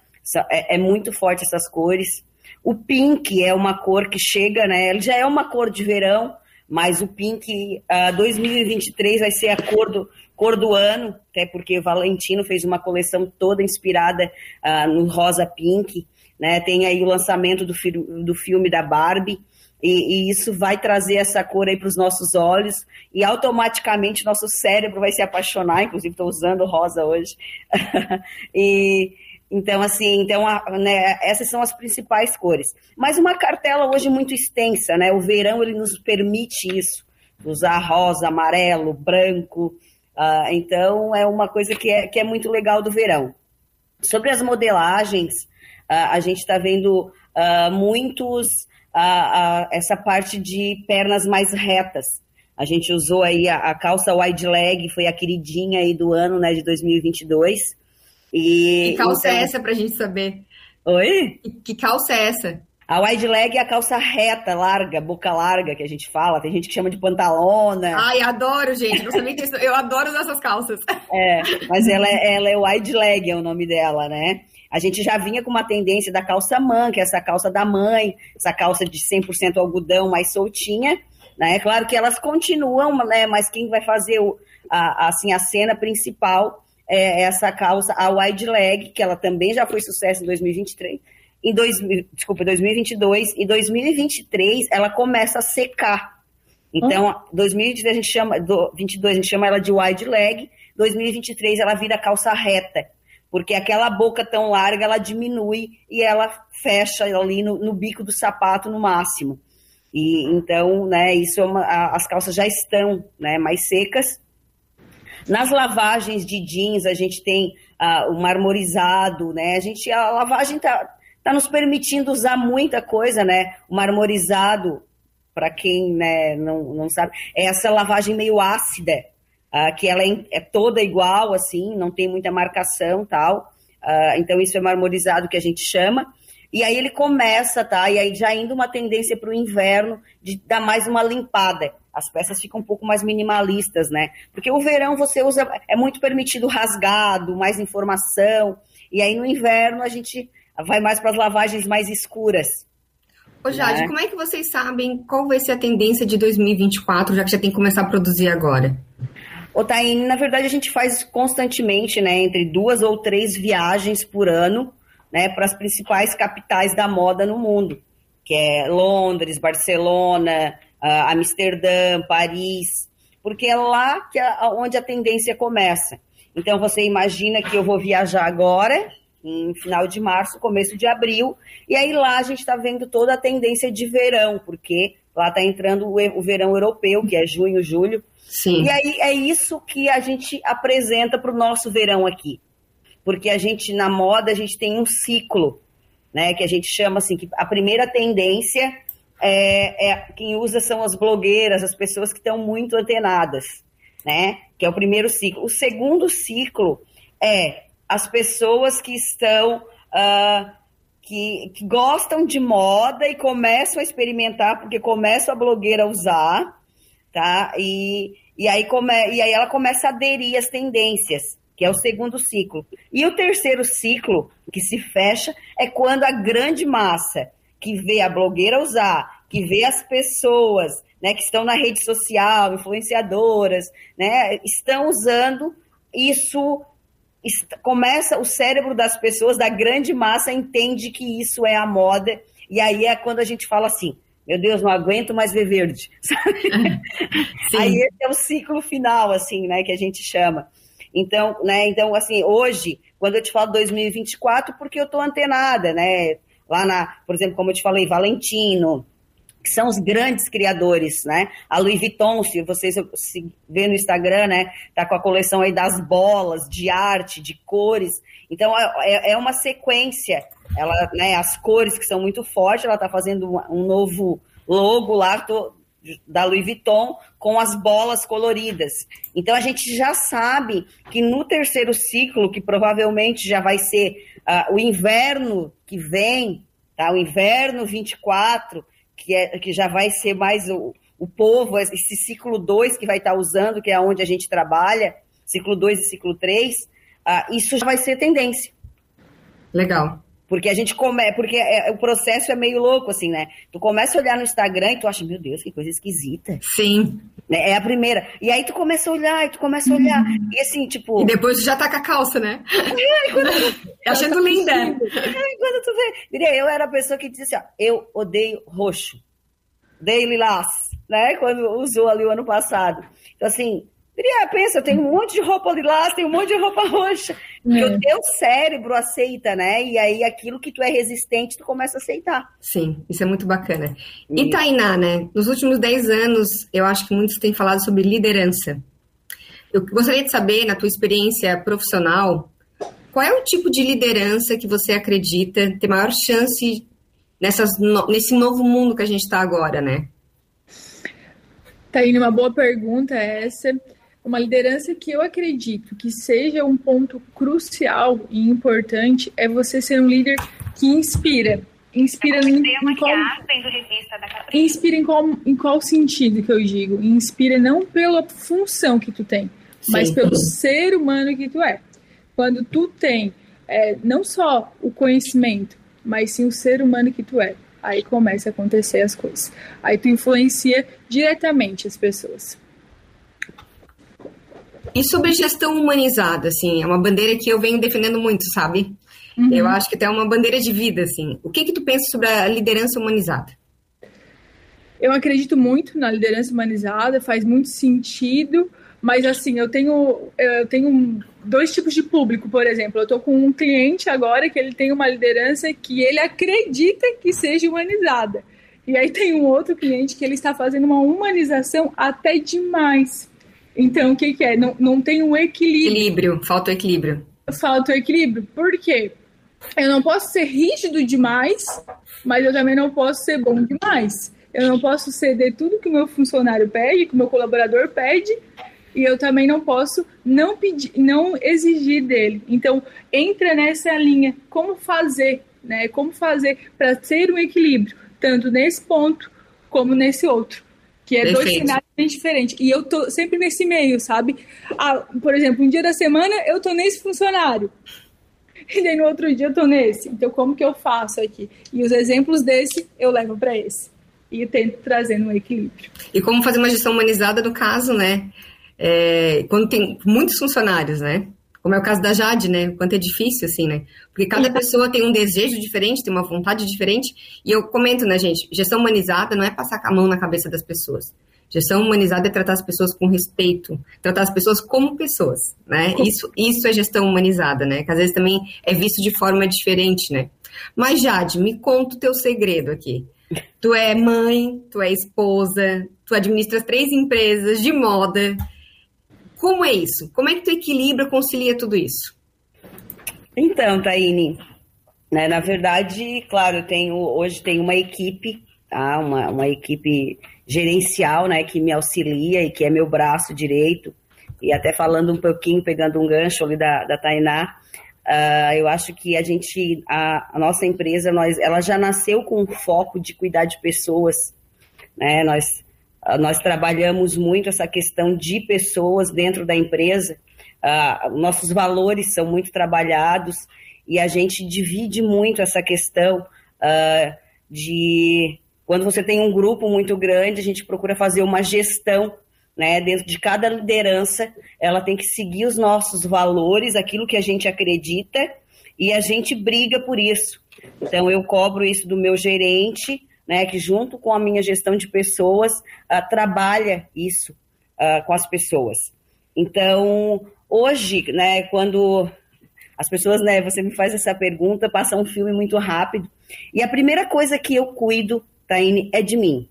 é, é, muito forte essas cores. O pink é uma cor que chega, né? Ele já é uma cor de verão, mas o pink uh, 2023 vai ser a cor do, cor do ano, até porque o Valentino fez uma coleção toda inspirada uh, no rosa pink. Né? Tem aí o lançamento do, do filme da Barbie. E, e, isso vai trazer essa cor aí para os nossos olhos e automaticamente nosso cérebro vai se apaixonar. Inclusive, estou usando rosa hoje. e então, assim, então, né, essas são as principais cores. Mas uma cartela hoje muito extensa, né? O verão ele nos permite isso, usar rosa, amarelo, branco. Uh, então, é uma coisa que é, que é muito legal do verão. Sobre as modelagens, uh, a gente está vendo uh, muitos a, a, essa parte de pernas mais retas. A gente usou aí a, a, calça wide leg, foi a queridinha aí do ano, né, de 2022. E, que calça então... é essa pra gente saber? Oi? Que, que calça é essa? A wide leg é a calça reta, larga, boca larga, que a gente fala. Tem gente que chama de pantalona. Ai, adoro, gente. Não sabia disso. Eu adoro usar essas calças. É, mas ela é, ela é wide leg, é o nome dela, né? A gente já vinha com uma tendência da calça man, que é essa calça da mãe, essa calça de 100% algodão mais soltinha, né? É claro que elas continuam, né? Mas quem vai fazer o, a, assim, a cena principal é essa calça, a wide leg, que ela também já foi sucesso em 2023. Em dois, desculpa, 2022 e 2023 ela começa a secar. Então, uhum. 2022 a gente chama, 22 a gente chama ela de wide leg, 2023 ela vira calça reta porque aquela boca tão larga ela diminui e ela fecha ali no, no bico do sapato no máximo. E então, né, isso é uma, a, as calças já estão, né, mais secas. Nas lavagens de jeans a gente tem uh, o marmorizado, né? A gente a lavagem tá, tá nos permitindo usar muita coisa, né? O marmorizado, para quem né, não, não sabe, é essa lavagem meio ácida, uh, que ela é, é, toda igual, assim, não tem muita marcação tal. Uh, então, isso é marmorizado que a gente chama. E aí ele começa, tá? E aí já indo uma tendência para o inverno de dar mais uma limpada. As peças ficam um pouco mais minimalistas, né? Porque o verão você usa, é muito permitido rasgado, mais informação. E aí no inverno a gente vai mais para as lavagens mais escuras. Ô Jade, né? como é que vocês sabem qual vai ser a tendência de 2024, já que já tem que começar a produzir agora? Ô, Taine, na verdade a gente faz constantemente, né, entre duas ou três viagens por ano, né, para as principais capitais da moda no mundo, que é Londres, Barcelona, uh, Amsterdã, Paris, porque é lá que a, onde a tendência começa. Então você imagina que eu vou viajar agora, em final de março, começo de abril, e aí lá a gente está vendo toda a tendência de verão, porque lá está entrando o, verão europeu, que é junho, julho, Sim. E aí é isso que a gente apresenta para o nosso verão aqui. Porque a gente, na moda, a gente tem um ciclo, né? Que a gente chama assim, que a primeira tendência é, é quem usa são as blogueiras, as pessoas que estão muito antenadas, né? Que é o primeiro ciclo. O segundo ciclo é as pessoas que estão. Uh, que, que, gostam de moda e começam a experimentar, porque começam a blogueira a usar, tá? E, e aí, come, e aí ela começa a aderir às tendências, que é o segundo ciclo. E o terceiro ciclo, que se fecha, é quando a grande massa que vê a blogueira usar, que vê as pessoas né, que estão na rede social, influenciadoras, né, estão usando isso começa o cérebro das pessoas da grande massa entende que isso é a moda e aí é quando a gente fala assim meu Deus, não aguento mais ver verde. Aí esse é o ciclo final, assim, né, que a gente chama. Então, né, então, assim, hoje, quando eu te falo 2024, porque eu tô antenada, né, lá na, por exemplo, como eu te falei, Valentino, que são os grandes criadores, né? A Louis Vuitton, se vocês se vê no Instagram, né? Tá com a coleção aí das bolas, de arte, de cores. Então, é, é uma sequência ela, né, as cores que são muito fortes, ela está fazendo um, novo logo lá tô, da Louis Vuitton com as bolas coloridas. Então a gente já sabe que no terceiro ciclo, que provavelmente já vai ser uh, o inverno que vem, tá? O inverno 24, que, é, que já vai ser mais o, o povo, esse ciclo 2 que vai estar tá usando, que é onde a gente trabalha, ciclo 2 e ciclo 3, uh, ah, isso já vai ser tendência. Legal. Porque a gente come, porque é, o processo é meio louco, assim, né? Tu começa a olhar no Instagram e tu acha, meu Deus, que coisa esquisita. Sim. Né? É a primeira. E aí tu começa a olhar, e tu começa a olhar. Uhum. E assim, tipo. E depois tu já tá com a calça, né? É, quando... Achando linda. É, quando tu vê. Eu era a pessoa que dizia assim, ó, eu odeio roxo. Odeio lilás, né? Quando usou ali o ano passado. Então, assim, Diria, pensa, eu tenho um monte de roupa lilás, tenho um monte de roupa roxa. É. o teu cérebro aceita, né? E aí aquilo que tu é resistente, tu começa a aceitar. Sim, isso é muito bacana. E, e Tainá, né? Nos últimos 10 anos, eu acho que muitos têm falado sobre liderança. Eu gostaria de saber, na tua experiência profissional, qual é o tipo de liderança que você acredita ter maior chance nessas, nesse novo mundo que a gente está agora, né? Tá indo uma boa pergunta essa uma liderança que eu acredito que seja um ponto crucial e importante é você ser um líder que inspira. Inspira em, em qual, inspira em qual, em qual sentido que eu digo? Inspira não pela função que tu tem, Sim. mas pelo ser humano que tu é. Quando tu tem é, não só o conhecimento, mas sim o ser humano que tu é, aí começa a acontecer as coisas. Aí tu influencia diretamente as pessoas. E sobre gestão humanizada, assim, é uma bandeira que eu venho defendendo muito, sabe? Uhum. Eu acho que até é uma bandeira de vida, assim. O que que tu pensa sobre a liderança humanizada? Eu acredito muito na liderança humanizada, faz muito sentido, mas assim, eu tenho, eu tenho dois tipos de público, por exemplo. Eu estou com um cliente agora que ele tem uma liderança que ele acredita que seja humanizada. E aí tem um outro cliente que ele está fazendo uma humanização até demais. Então, o que, que é? Não, não tem um equilíbrio. Equilíbrio, falta o equilíbrio. Falta o equilíbrio. Por quê? Eu não posso ser rígido demais, mas eu também não posso ser bom demais. Eu não posso ceder tudo que o meu funcionário pede, que o meu colaborador pede, e eu também não posso não pedir, não exigir dele. Então, entra nessa linha. Como fazer né? Como fazer para ter um equilíbrio, tanto nesse ponto como nesse outro. Que é Perfeito. dois cenários bem diferentes. E eu tô sempre nesse meio, sabe? Ah, por exemplo, um dia da semana eu tô nesse funcionário. E daí no outro dia eu tô nesse. Então, como que eu faço aqui? E os exemplos desse eu levo para esse. E tento trazer um equilíbrio. E como fazer uma gestão humanizada no caso, né? É, quando tem muitos funcionários, né? Como é o caso da Jade, né? O quanto é difícil, assim, né? Porque cada pessoa tem um desejo diferente, tem uma vontade diferente. E eu comento, né, gente? Gestão humanizada não é passar a mão na cabeça das pessoas. Gestão humanizada é tratar as pessoas com respeito, tratar as pessoas como pessoas, né? Isso, isso é gestão humanizada, né? Que às vezes também é visto de forma diferente, né? Mas, Jade, me conta o teu segredo aqui. Tu é mãe, tu é esposa, tu administras três empresas de moda. Como é isso? Como é que tu equilibra, concilia tudo isso? Então, Taine, né, na verdade, claro, eu tenho, hoje tenho uma equipe, tá? uma, uma equipe gerencial né, que me auxilia e que é meu braço direito. E até falando um pouquinho, pegando um gancho ali da, da Tainá, uh, eu acho que a gente, a, a, nossa empresa, nós, ela já nasceu com o foco de cuidar de pessoas. Né? Nós, nós trabalhamos muito essa questão de pessoas dentro da empresa. Uh, nossos valores são muito trabalhados e a gente divide muito essa questão uh, de quando você tem um grupo muito grande, a gente procura fazer uma gestão né, dentro de cada liderança, ela tem que seguir os nossos valores, aquilo que a gente acredita, e a gente briga por isso. Então, eu cobro isso do meu gerente, né, que junto com a minha gestão de pessoas, uh, trabalha isso uh, com as pessoas. Então, hoje, né, quando as pessoas, né, você me faz essa pergunta, passa um filme muito rápido. E a primeira coisa que eu cuido, Taine, é de mim.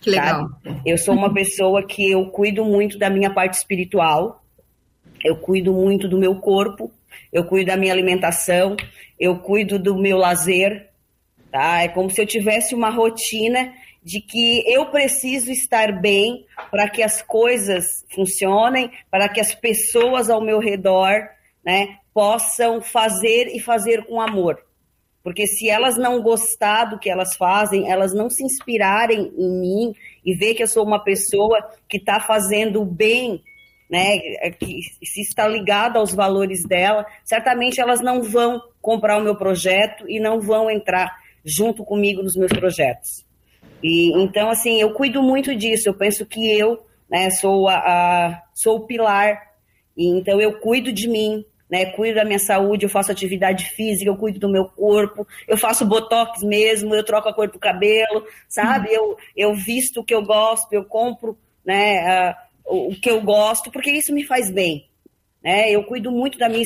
Que legal. Eu sou uma pessoa que eu cuido muito da minha parte espiritual, eu cuido muito do meu corpo, eu cuido da minha alimentação, eu cuido do meu lazer, tá? É como se eu tivesse uma rotina de que eu preciso estar bem para que as coisas funcionem, para que as pessoas ao meu redor né, possam fazer e fazer com amor. Porque se elas não gostar do que elas fazem, elas não se inspirarem em mim e ver que eu sou uma pessoa que está fazendo bem, né, que se está ligada aos valores dela, certamente elas não vão comprar o meu projeto e não vão entrar junto comigo nos meus projetos. E então, assim, eu cuido muito disso. Eu penso que eu, né, sou a, a sou o pilar. E então eu cuido de mim, né, cuido da minha saúde, eu faço atividade física, eu cuido do meu corpo, eu faço botox mesmo, eu troco a cor do cabelo, sabe? Uhum. Eu, eu visto o que eu gosto, eu compro, né, o que eu gosto, porque isso me faz bem. Né? Eu cuido muito da minha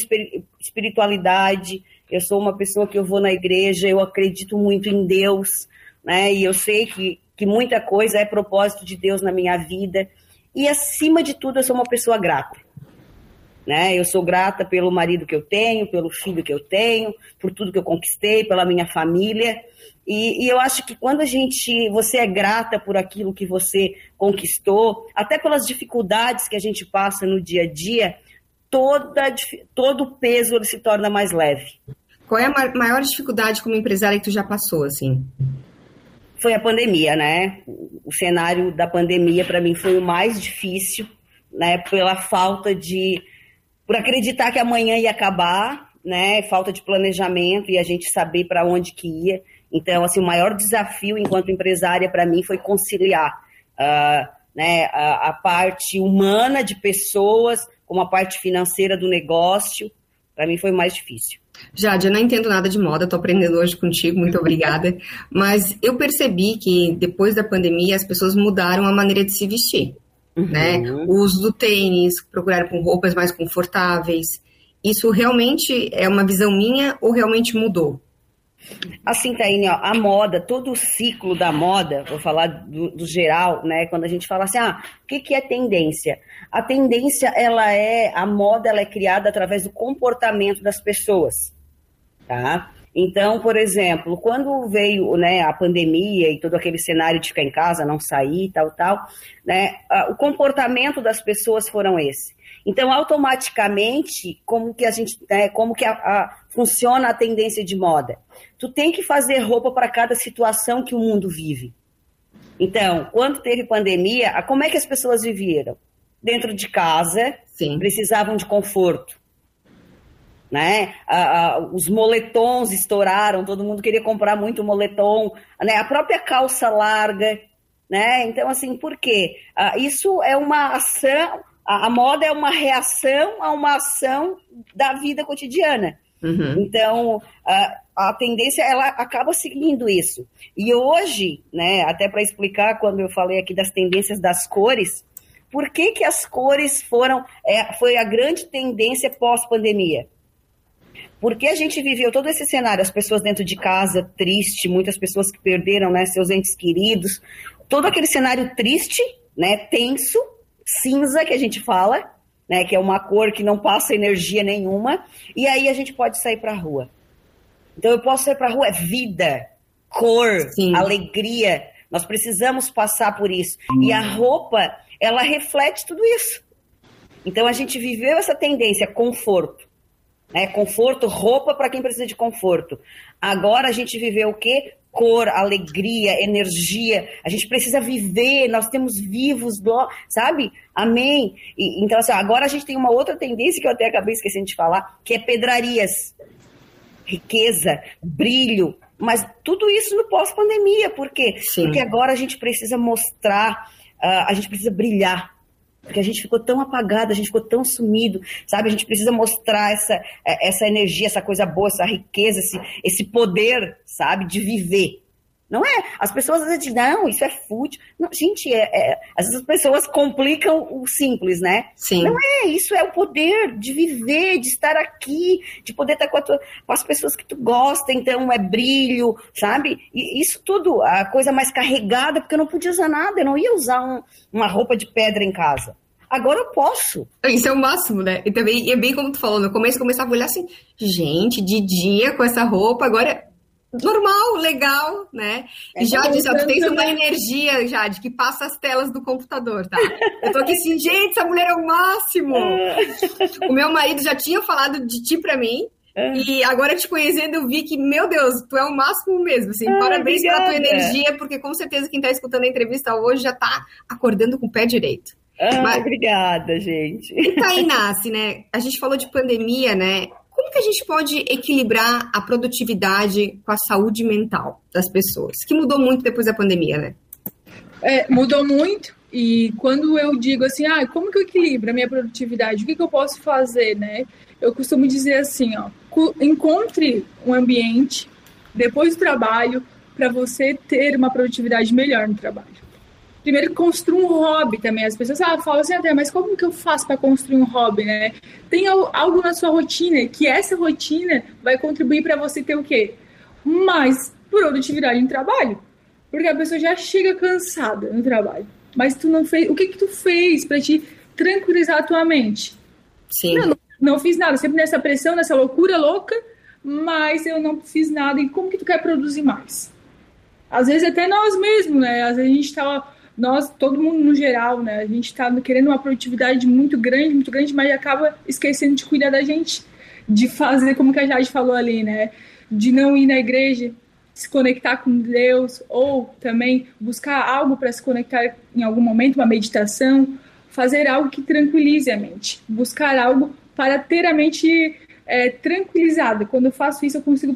espiritualidade, eu sou uma pessoa que eu vou na igreja, eu acredito muito em Deus, né? E eu sei que, que muita coisa é propósito de Deus na minha vida. E acima de tudo, eu sou uma pessoa grata. Né? Eu sou grata pelo marido que eu tenho, pelo filho que eu tenho, por tudo que eu conquistei, pela minha família. E, e, eu acho que quando a gente, você é grata por aquilo que você conquistou, até pelas dificuldades que a gente passa no dia a dia, toda, todo o peso ele se torna mais leve. Qual é a maior dificuldade como empresária que tu já passou, assim? foi a pandemia, né? O cenário da pandemia para mim foi o mais difícil, né? Pela falta de, por acreditar que amanhã ia acabar, né? Falta de planejamento e a gente saber para onde que ia. Então, assim, o maior desafio enquanto empresária para mim foi conciliar, uh, né? A, a parte humana de pessoas com a parte financeira do negócio. Para mim foi mais difícil. Jade, eu não entendo nada de moda, estou aprendendo hoje contigo, muito obrigada. Mas eu percebi que depois da pandemia as pessoas mudaram a maneira de se vestir. Uhum. Né? O uso do tênis, procurar com roupas mais confortáveis. Isso realmente é uma visão minha ou realmente mudou? Assim, Taine, ó, a moda, todo o ciclo da moda, vou falar do, do geral, né? Quando a gente fala assim, ah, o que, que é tendência? A tendência, ela é, a moda, ela é criada através do comportamento das pessoas, tá? Então, por exemplo, quando veio né, a pandemia e todo aquele cenário de ficar em casa, não sair, tal, tal, né, o comportamento das pessoas foram esse. Então, automaticamente, como que a gente, né, como que a, a, funciona a tendência de moda? Tu tem que fazer roupa para cada situação que o mundo vive. Então, quando teve pandemia, como é que as pessoas viveram? Dentro de casa, Sim. precisavam de conforto. Né? os moletons estouraram, todo mundo queria comprar muito moletom, né? a própria calça larga. Né? Então, assim, por quê? Ah, isso é uma ação, a, a, moda é uma reação a uma ação da vida cotidiana. Uhum. Então, a, a tendência ela acaba seguindo isso. E hoje, né, até para explicar quando eu falei aqui das tendências das cores, por que, que as cores foram é, foi a grande tendência pós-pandemia? Porque a gente viveu todo esse cenário, as pessoas dentro de casa, triste, muitas pessoas que perderam né, seus entes queridos, todo aquele cenário triste, né, tenso, cinza que a gente fala, né, que é uma cor que não passa energia nenhuma, e aí a gente pode sair para a rua. Então eu posso sair para a rua, é vida, cor, Sim. alegria. Nós precisamos passar por isso. E a roupa, ela reflete tudo isso. Então a gente viveu essa tendência, conforto. Né? Conforto, roupa para quem precisa de conforto. Agora a gente viveu o quê? Cor, alegria, energia. A gente precisa viver, nós temos vivos, sabe? Amém. E, então, assim, agora a gente tem uma outra tendência que eu até acabei esquecendo de falar, que é pedrarias. Riqueza, brilho, mas tudo isso no pós-pandemia, por quê? Sim. Porque agora a gente precisa mostrar, uh, a gente precisa brilhar, porque a gente ficou tão apagado, a gente ficou tão sumido, sabe? A gente precisa mostrar essa, é, essa energia, essa coisa boa, essa riqueza, esse, esse poder, sabe, de viver. Não é? As pessoas às vezes dizem, não, isso é fútil. Não, gente, é, é, as pessoas complicam o simples, né? Sim. Não é, isso é o poder de viver, de estar aqui, de poder estar com, tua, com as pessoas que tu gosta, então é brilho, sabe? E isso tudo, a coisa mais carregada, porque eu não podia usar nada, eu não ia usar um, uma roupa de pedra em casa. Agora eu posso. Isso é o máximo, né? E também, é bem como tu falou, no começo eu começava a olhar assim, gente, de dia com essa roupa, agora normal, legal, né? É e Jade, já tu tens uma né? energia, Jade, que passa as telas do computador, tá? Eu tô aqui assim, gente, essa mulher é o máximo! É. o meu marido já tinha falado de ti pra mim, é. E agora te conhecendo, eu vi que, meu Deus, tu é o máximo mesmo. Assim, ah, parabéns obrigada. pela tua energia, porque com certeza quem tá escutando a entrevista hoje já tá acordando com o pé direito. Ah, Mas... Obrigada, gente. E tá aí nasce, né? A gente falou de pandemia, né? Como que a gente pode equilibrar a produtividade com a saúde mental das pessoas? Que mudou muito depois da pandemia, né? É, mudou muito. E quando eu digo assim, ah, como que eu equilibro a minha produtividade? O que, que eu posso fazer, né? Eu costumo dizer assim, ó, encontre um ambiente depois do trabalho para você ter uma produtividade melhor no trabalho primeiro construa um hobby também. As pessoas ah, falam assim, até, mas como que eu faço para construir um hobby, né? Tem algo na sua rotina que essa rotina vai contribuir para você ter o quê? Mais produtividade no trabalho. Porque a pessoa já chega cansada no trabalho. Mas tu não fez. O que que tu fez para te tranquilizar a tua mente? Sim. Não, não, não fiz nada, sempre nessa pressão, nessa loucura louca, mas eu não fiz nada. E como que tu quer produzir mais? Às vezes até nós mesmos, né? Às vezes a gente tá nós, todo mundo no geral, né? A gente está querendo uma produtividade muito grande, muito grande, mas acaba esquecendo de cuidar da gente, de fazer como que a Jade falou ali, né? De não ir na igreja, se conectar com Deus, ou também buscar algo para se conectar em algum momento, uma meditação, fazer algo que tranquilize a mente, buscar algo para ter a mente é, tranquilizada. Quando eu faço isso, eu consigo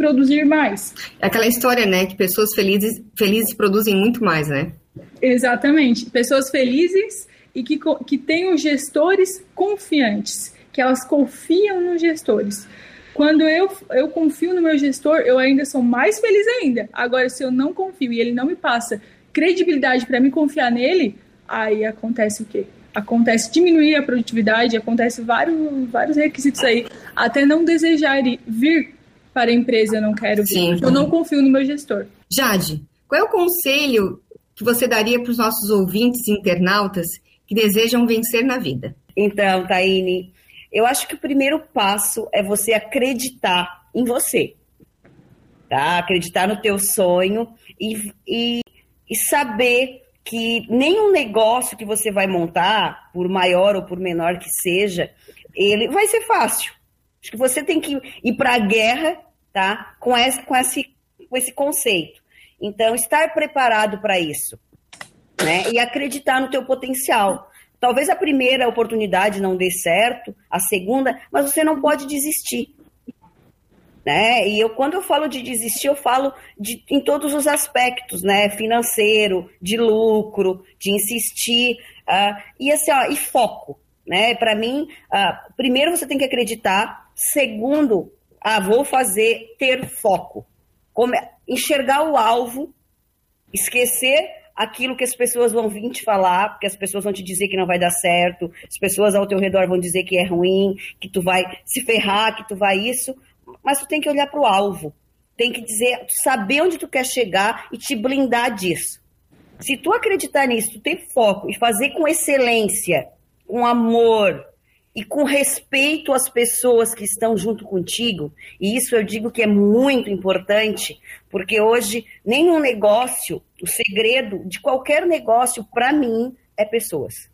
produzir mais. É aquela história, né, que pessoas felizes, felizes produzem muito mais, né? Exatamente. Pessoas felizes e que, que tenham gestores confiantes, que elas confiam nos gestores. Quando eu, eu confio no meu gestor, eu ainda sou mais feliz ainda. Agora, se eu não confio e ele não me passa credibilidade para me confiar nele, aí acontece o quê? Acontece diminuir a produtividade, acontece vários, vários requisitos aí, até não desejar vir para a empresa, eu não quero vir. Sim. Eu não confio no meu gestor. Jade, qual é o conselho que você daria para os nossos ouvintes internautas que desejam vencer na vida? Então, Taine, eu acho que o primeiro passo é você acreditar em você. Tá? Acreditar no teu sonho e, e, e saber que nenhum negócio que você vai montar, por maior ou por menor que seja, ele vai ser fácil. Acho que você tem que ir para a guerra, tá? Com esse, com esse, com esse conceito. Então, estar preparado para isso, né? E acreditar no teu potencial. Talvez a primeira oportunidade não dê certo, a segunda, mas você não pode desistir. Né? E eu, quando eu falo de desistir, eu falo de, em todos os aspectos, né? Financeiro, de lucro, de insistir, uh, e assim, ó, e foco. Né? Para mim, uh, primeiro você tem que acreditar, segundo, ah, vou fazer, ter foco. Como, enxergar o alvo, esquecer aquilo que as pessoas vão vir te falar, porque as pessoas vão te dizer que não vai dar certo, as pessoas ao teu redor vão dizer que é ruim, que tu vai se ferrar, que tu vai isso, mas tu tem que olhar para o alvo, tem que dizer, saber onde tu quer chegar e te blindar disso. Se tu acreditar nisso, tu tem foco e fazer com excelência, com amor e com respeito às pessoas que estão junto contigo, e isso eu digo que é muito importante, porque hoje nenhum negócio, o segredo de qualquer negócio para mim é pessoas.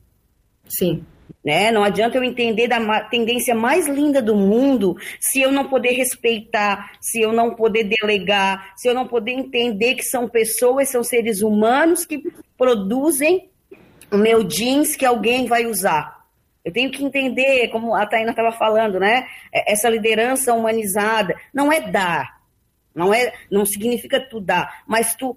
Sim. Né? Não adianta eu entender da tendência mais linda do mundo se eu não poder respeitar, se eu não poder delegar, se eu não poder entender que são pessoas, são seres humanos que produzem o meu jeans que alguém vai usar. Eu tenho que entender, como a Taina estava falando, né? É, essa liderança humanizada não é dar, não é, não significa tu dar, mas tu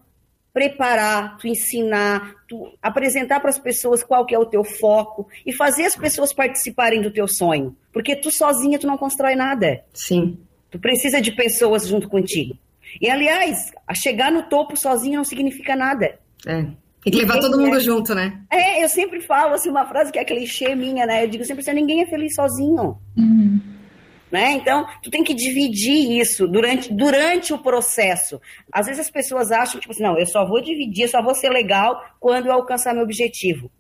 preparar, tu ensinar, tu apresentar para as pessoas qual que é o teu foco e fazer as pessoas participarem do teu sonho, porque tu sozinha tu não constrói nada. Sim. Tu precisa de pessoas junto contigo. E aliás, a chegar no topo sozinho não significa nada. É. Tem que levar todo mundo é. junto, né? É, eu sempre falo assim uma frase que é clichê minha, né? Eu digo sempre assim, ninguém é feliz sozinho. Uhum. Né? Então, tu tem que dividir isso durante, durante o processo. Às vezes as pessoas acham, tipo assim, não, eu só vou dividir, eu só vou ser legal quando eu alcançar meu objetivo.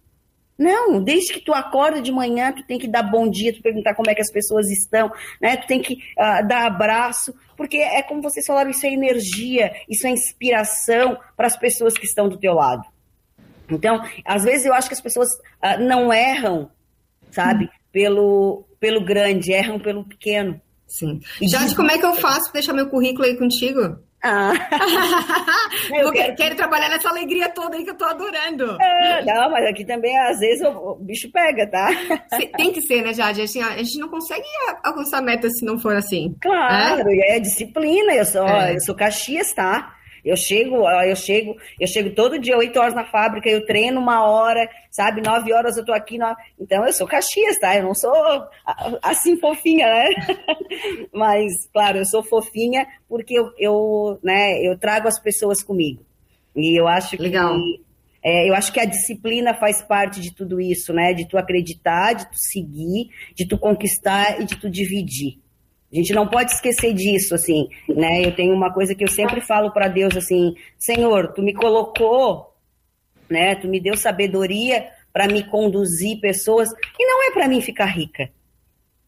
Não, desde que tu acorda de manhã, tu tem que dar bom dia, tu perguntar como é que as pessoas estão, né? Tu tem que uh, dar abraço, porque é como vocês falaram, isso é energia, isso é inspiração para as pessoas que estão do teu lado. Então, às vezes eu acho que as pessoas uh, não erram, sabe, hum. pelo, pelo grande, erram pelo pequeno. Sim. Jade, como é que eu faço para deixar meu currículo aí contigo? Ah. eu quero... quero... trabalhar nessa alegria toda aí que eu tô adorando. É, não, mas aqui também, às vezes, o, bicho pega, tá? Tem que ser, né, Jade? Assim, a gente não consegue alcançar meta se não for assim. Claro, é, é disciplina. Eu sou, é. eu sou Caxias, tá? Eu chego, eu chego, eu chego todo dia, oito horas na fábrica, eu treino uma hora, sabe? Nove horas eu tô aqui. No... Então eu sou Caxias, tá? Eu não sou assim fofinha, né? Mas, claro, eu sou fofinha porque eu, eu, né, eu trago as pessoas comigo. E eu acho Legal. que. É, eu acho que a disciplina faz parte de tudo isso, né? De tu acreditar, de tu seguir, de tu conquistar e de tu dividir. A gente não pode esquecer disso, assim, né? Eu tenho uma coisa que eu sempre falo para Deus, assim, Senhor, tu me colocou, né? Tu me deu sabedoria para me conduzir pessoas e não é para mim ficar rica.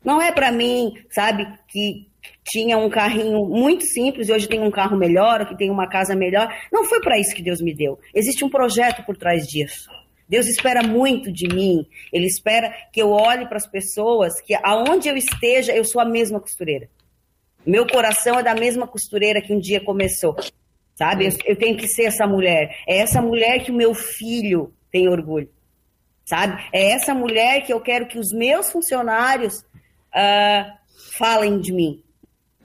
Não é para mim, sabe, que tinha um carrinho muito simples e hoje tem um carro melhor, que tem uma casa melhor. Não foi para isso que Deus me deu. Existe um projeto por trás disso. Deus espera muito de mim. Ele espera que eu olhe para as pessoas, que aonde eu esteja, eu sou a mesma costureira. Meu coração é da mesma costureira que um dia começou. Sabe? Eu, eu tenho que ser essa mulher. É essa mulher que o meu filho tem orgulho. Sabe? É essa mulher que eu quero que os meus funcionários uh, falem de mim.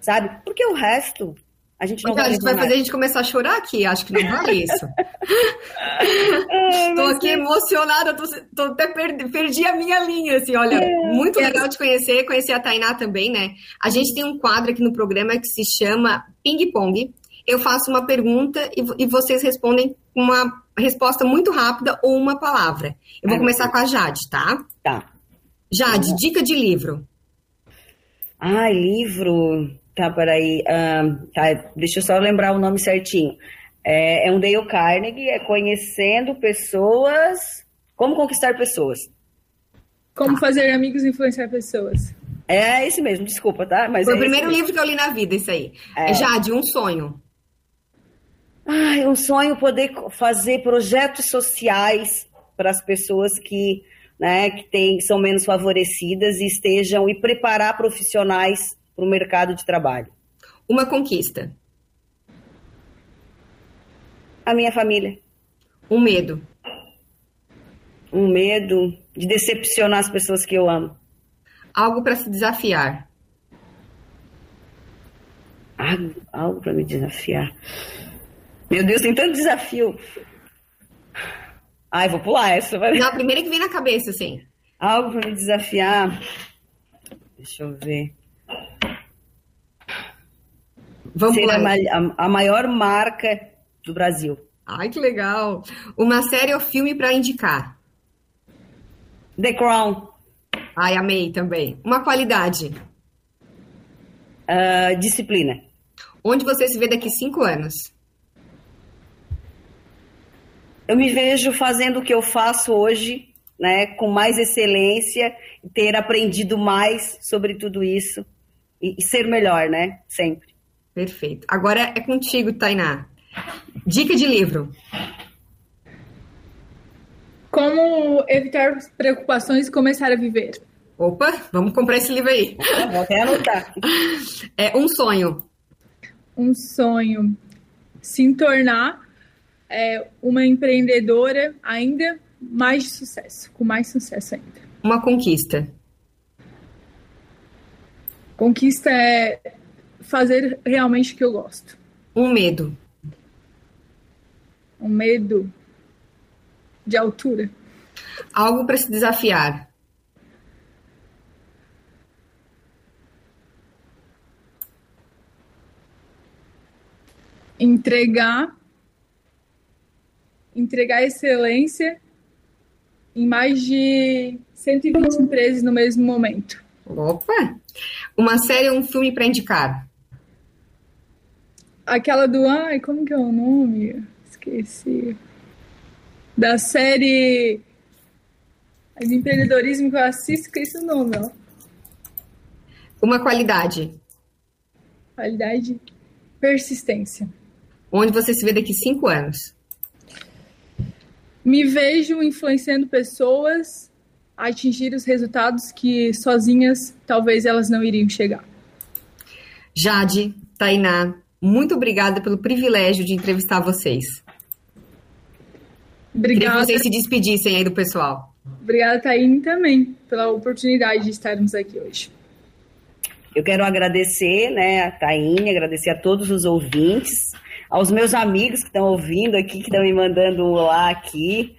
Sabe? Porque o resto a gente não vai, a gente vai fazer a gente começar a chorar aqui, acho que não vale isso. Estou aqui emocionada, tô, tô até perdi, perdi, a minha linha, assim, olha, é, muito legal te conhecer, conhecer a Tainá também, né? A gente tem um quadro aqui no programa que se chama Ping Pong. Eu faço uma pergunta e, e vocês respondem uma resposta muito rápida ou uma palavra. Eu vou começar com a Jade, tá? Tá. Jade, dica de livro. Ah, livro. Tá, peraí. Um, tá, deixa eu só lembrar o nome certinho. É, é um Dale Carnegie, é Conhecendo Pessoas. Como conquistar pessoas. Como fazer amigos e influenciar pessoas. É esse mesmo, desculpa, tá? Mas Foi é o primeiro livro que eu li na vida, isso aí. É. é Jade, um sonho. Ai, um sonho poder fazer projetos sociais para as pessoas que, né, que tem, são menos favorecidas e estejam e preparar profissionais para o mercado de trabalho. Uma conquista. A minha família. Um medo. Um medo de decepcionar as pessoas que eu amo. Algo para se desafiar. Algo, algo para me desafiar. Meu Deus, tem tanto desafio. Ai, vou pular essa. Vai. Não, a primeira que vem na cabeça, sim. Algo para me desafiar. Deixa eu ver. Vamos Ser a, lá. a- a maior marca do Brasil. Ai, que legal. Uma série ou filme para indicar. The Crown. Ai, amei também. Uma qualidade. Ah, disciplina. Onde você se vê daqui cinco anos? Eu me vejo fazendo o que eu faço hoje, né, com mais excelência, ter aprendido mais sobre tudo isso e, e ser melhor, né, sempre. Perfeito. Agora é contigo, Tainá. Dica de livro. Como evitar preocupações e começar a viver? Opa, vamos comprar esse livro aí. Vou até anotar. É um sonho. Um sonho. Se tornar é, uma empreendedora ainda mais de sucesso, com mais sucesso ainda. Uma conquista. Conquista é fazer realmente o que eu gosto. Um medo. Um medo de altura. Algo para se desafiar. Entregar entregar excelência em mais de 120 empresas no mesmo momento. Opa! Uma série ou um filme para indicar. Aquela do. Ai, como que é o nome? Esqueci. Da série. De empreendedorismo que eu assisto, esqueci o nome, ó. Uma qualidade. Qualidade. Persistência. Onde você se vê daqui cinco anos. Me vejo influenciando pessoas a atingir os resultados que sozinhas talvez elas não iriam chegar. Jade, Tainá, muito obrigada pelo privilégio de entrevistar vocês. Queria Obrigada. que vocês se despedissem aí do pessoal. Obrigada, Taine, também, pela oportunidade de estarmos aqui hoje. Eu quero agradecer, né, a Taine, agradecer a todos os ouvintes, aos meus amigos que estão ouvindo aqui, que estão me mandando um olá aqui,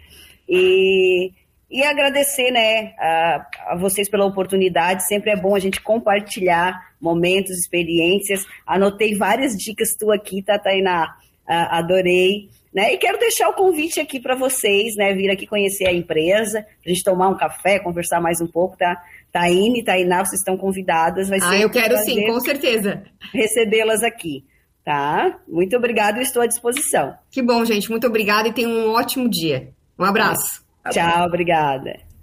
e, e agradecer, né, a, a vocês pela oportunidade. Sempre é bom a gente compartilhar momentos, experiências. Anotei várias dicas tu aqui, tá, Tainá? Ah, adorei. Né? E quero deixar o convite aqui para vocês, né? Vir aqui conhecer a empresa, a gente tomar um café, conversar mais um pouco, tá? Taine, Tainá, vocês estão convidadas. Vai ser Ah, eu quero sim, com certeza. Recebê-las aqui, tá? Muito obrigada, eu estou à disposição. Que bom, gente. Muito obrigada e tenham um ótimo dia. Um abraço. Tchau, obrigada.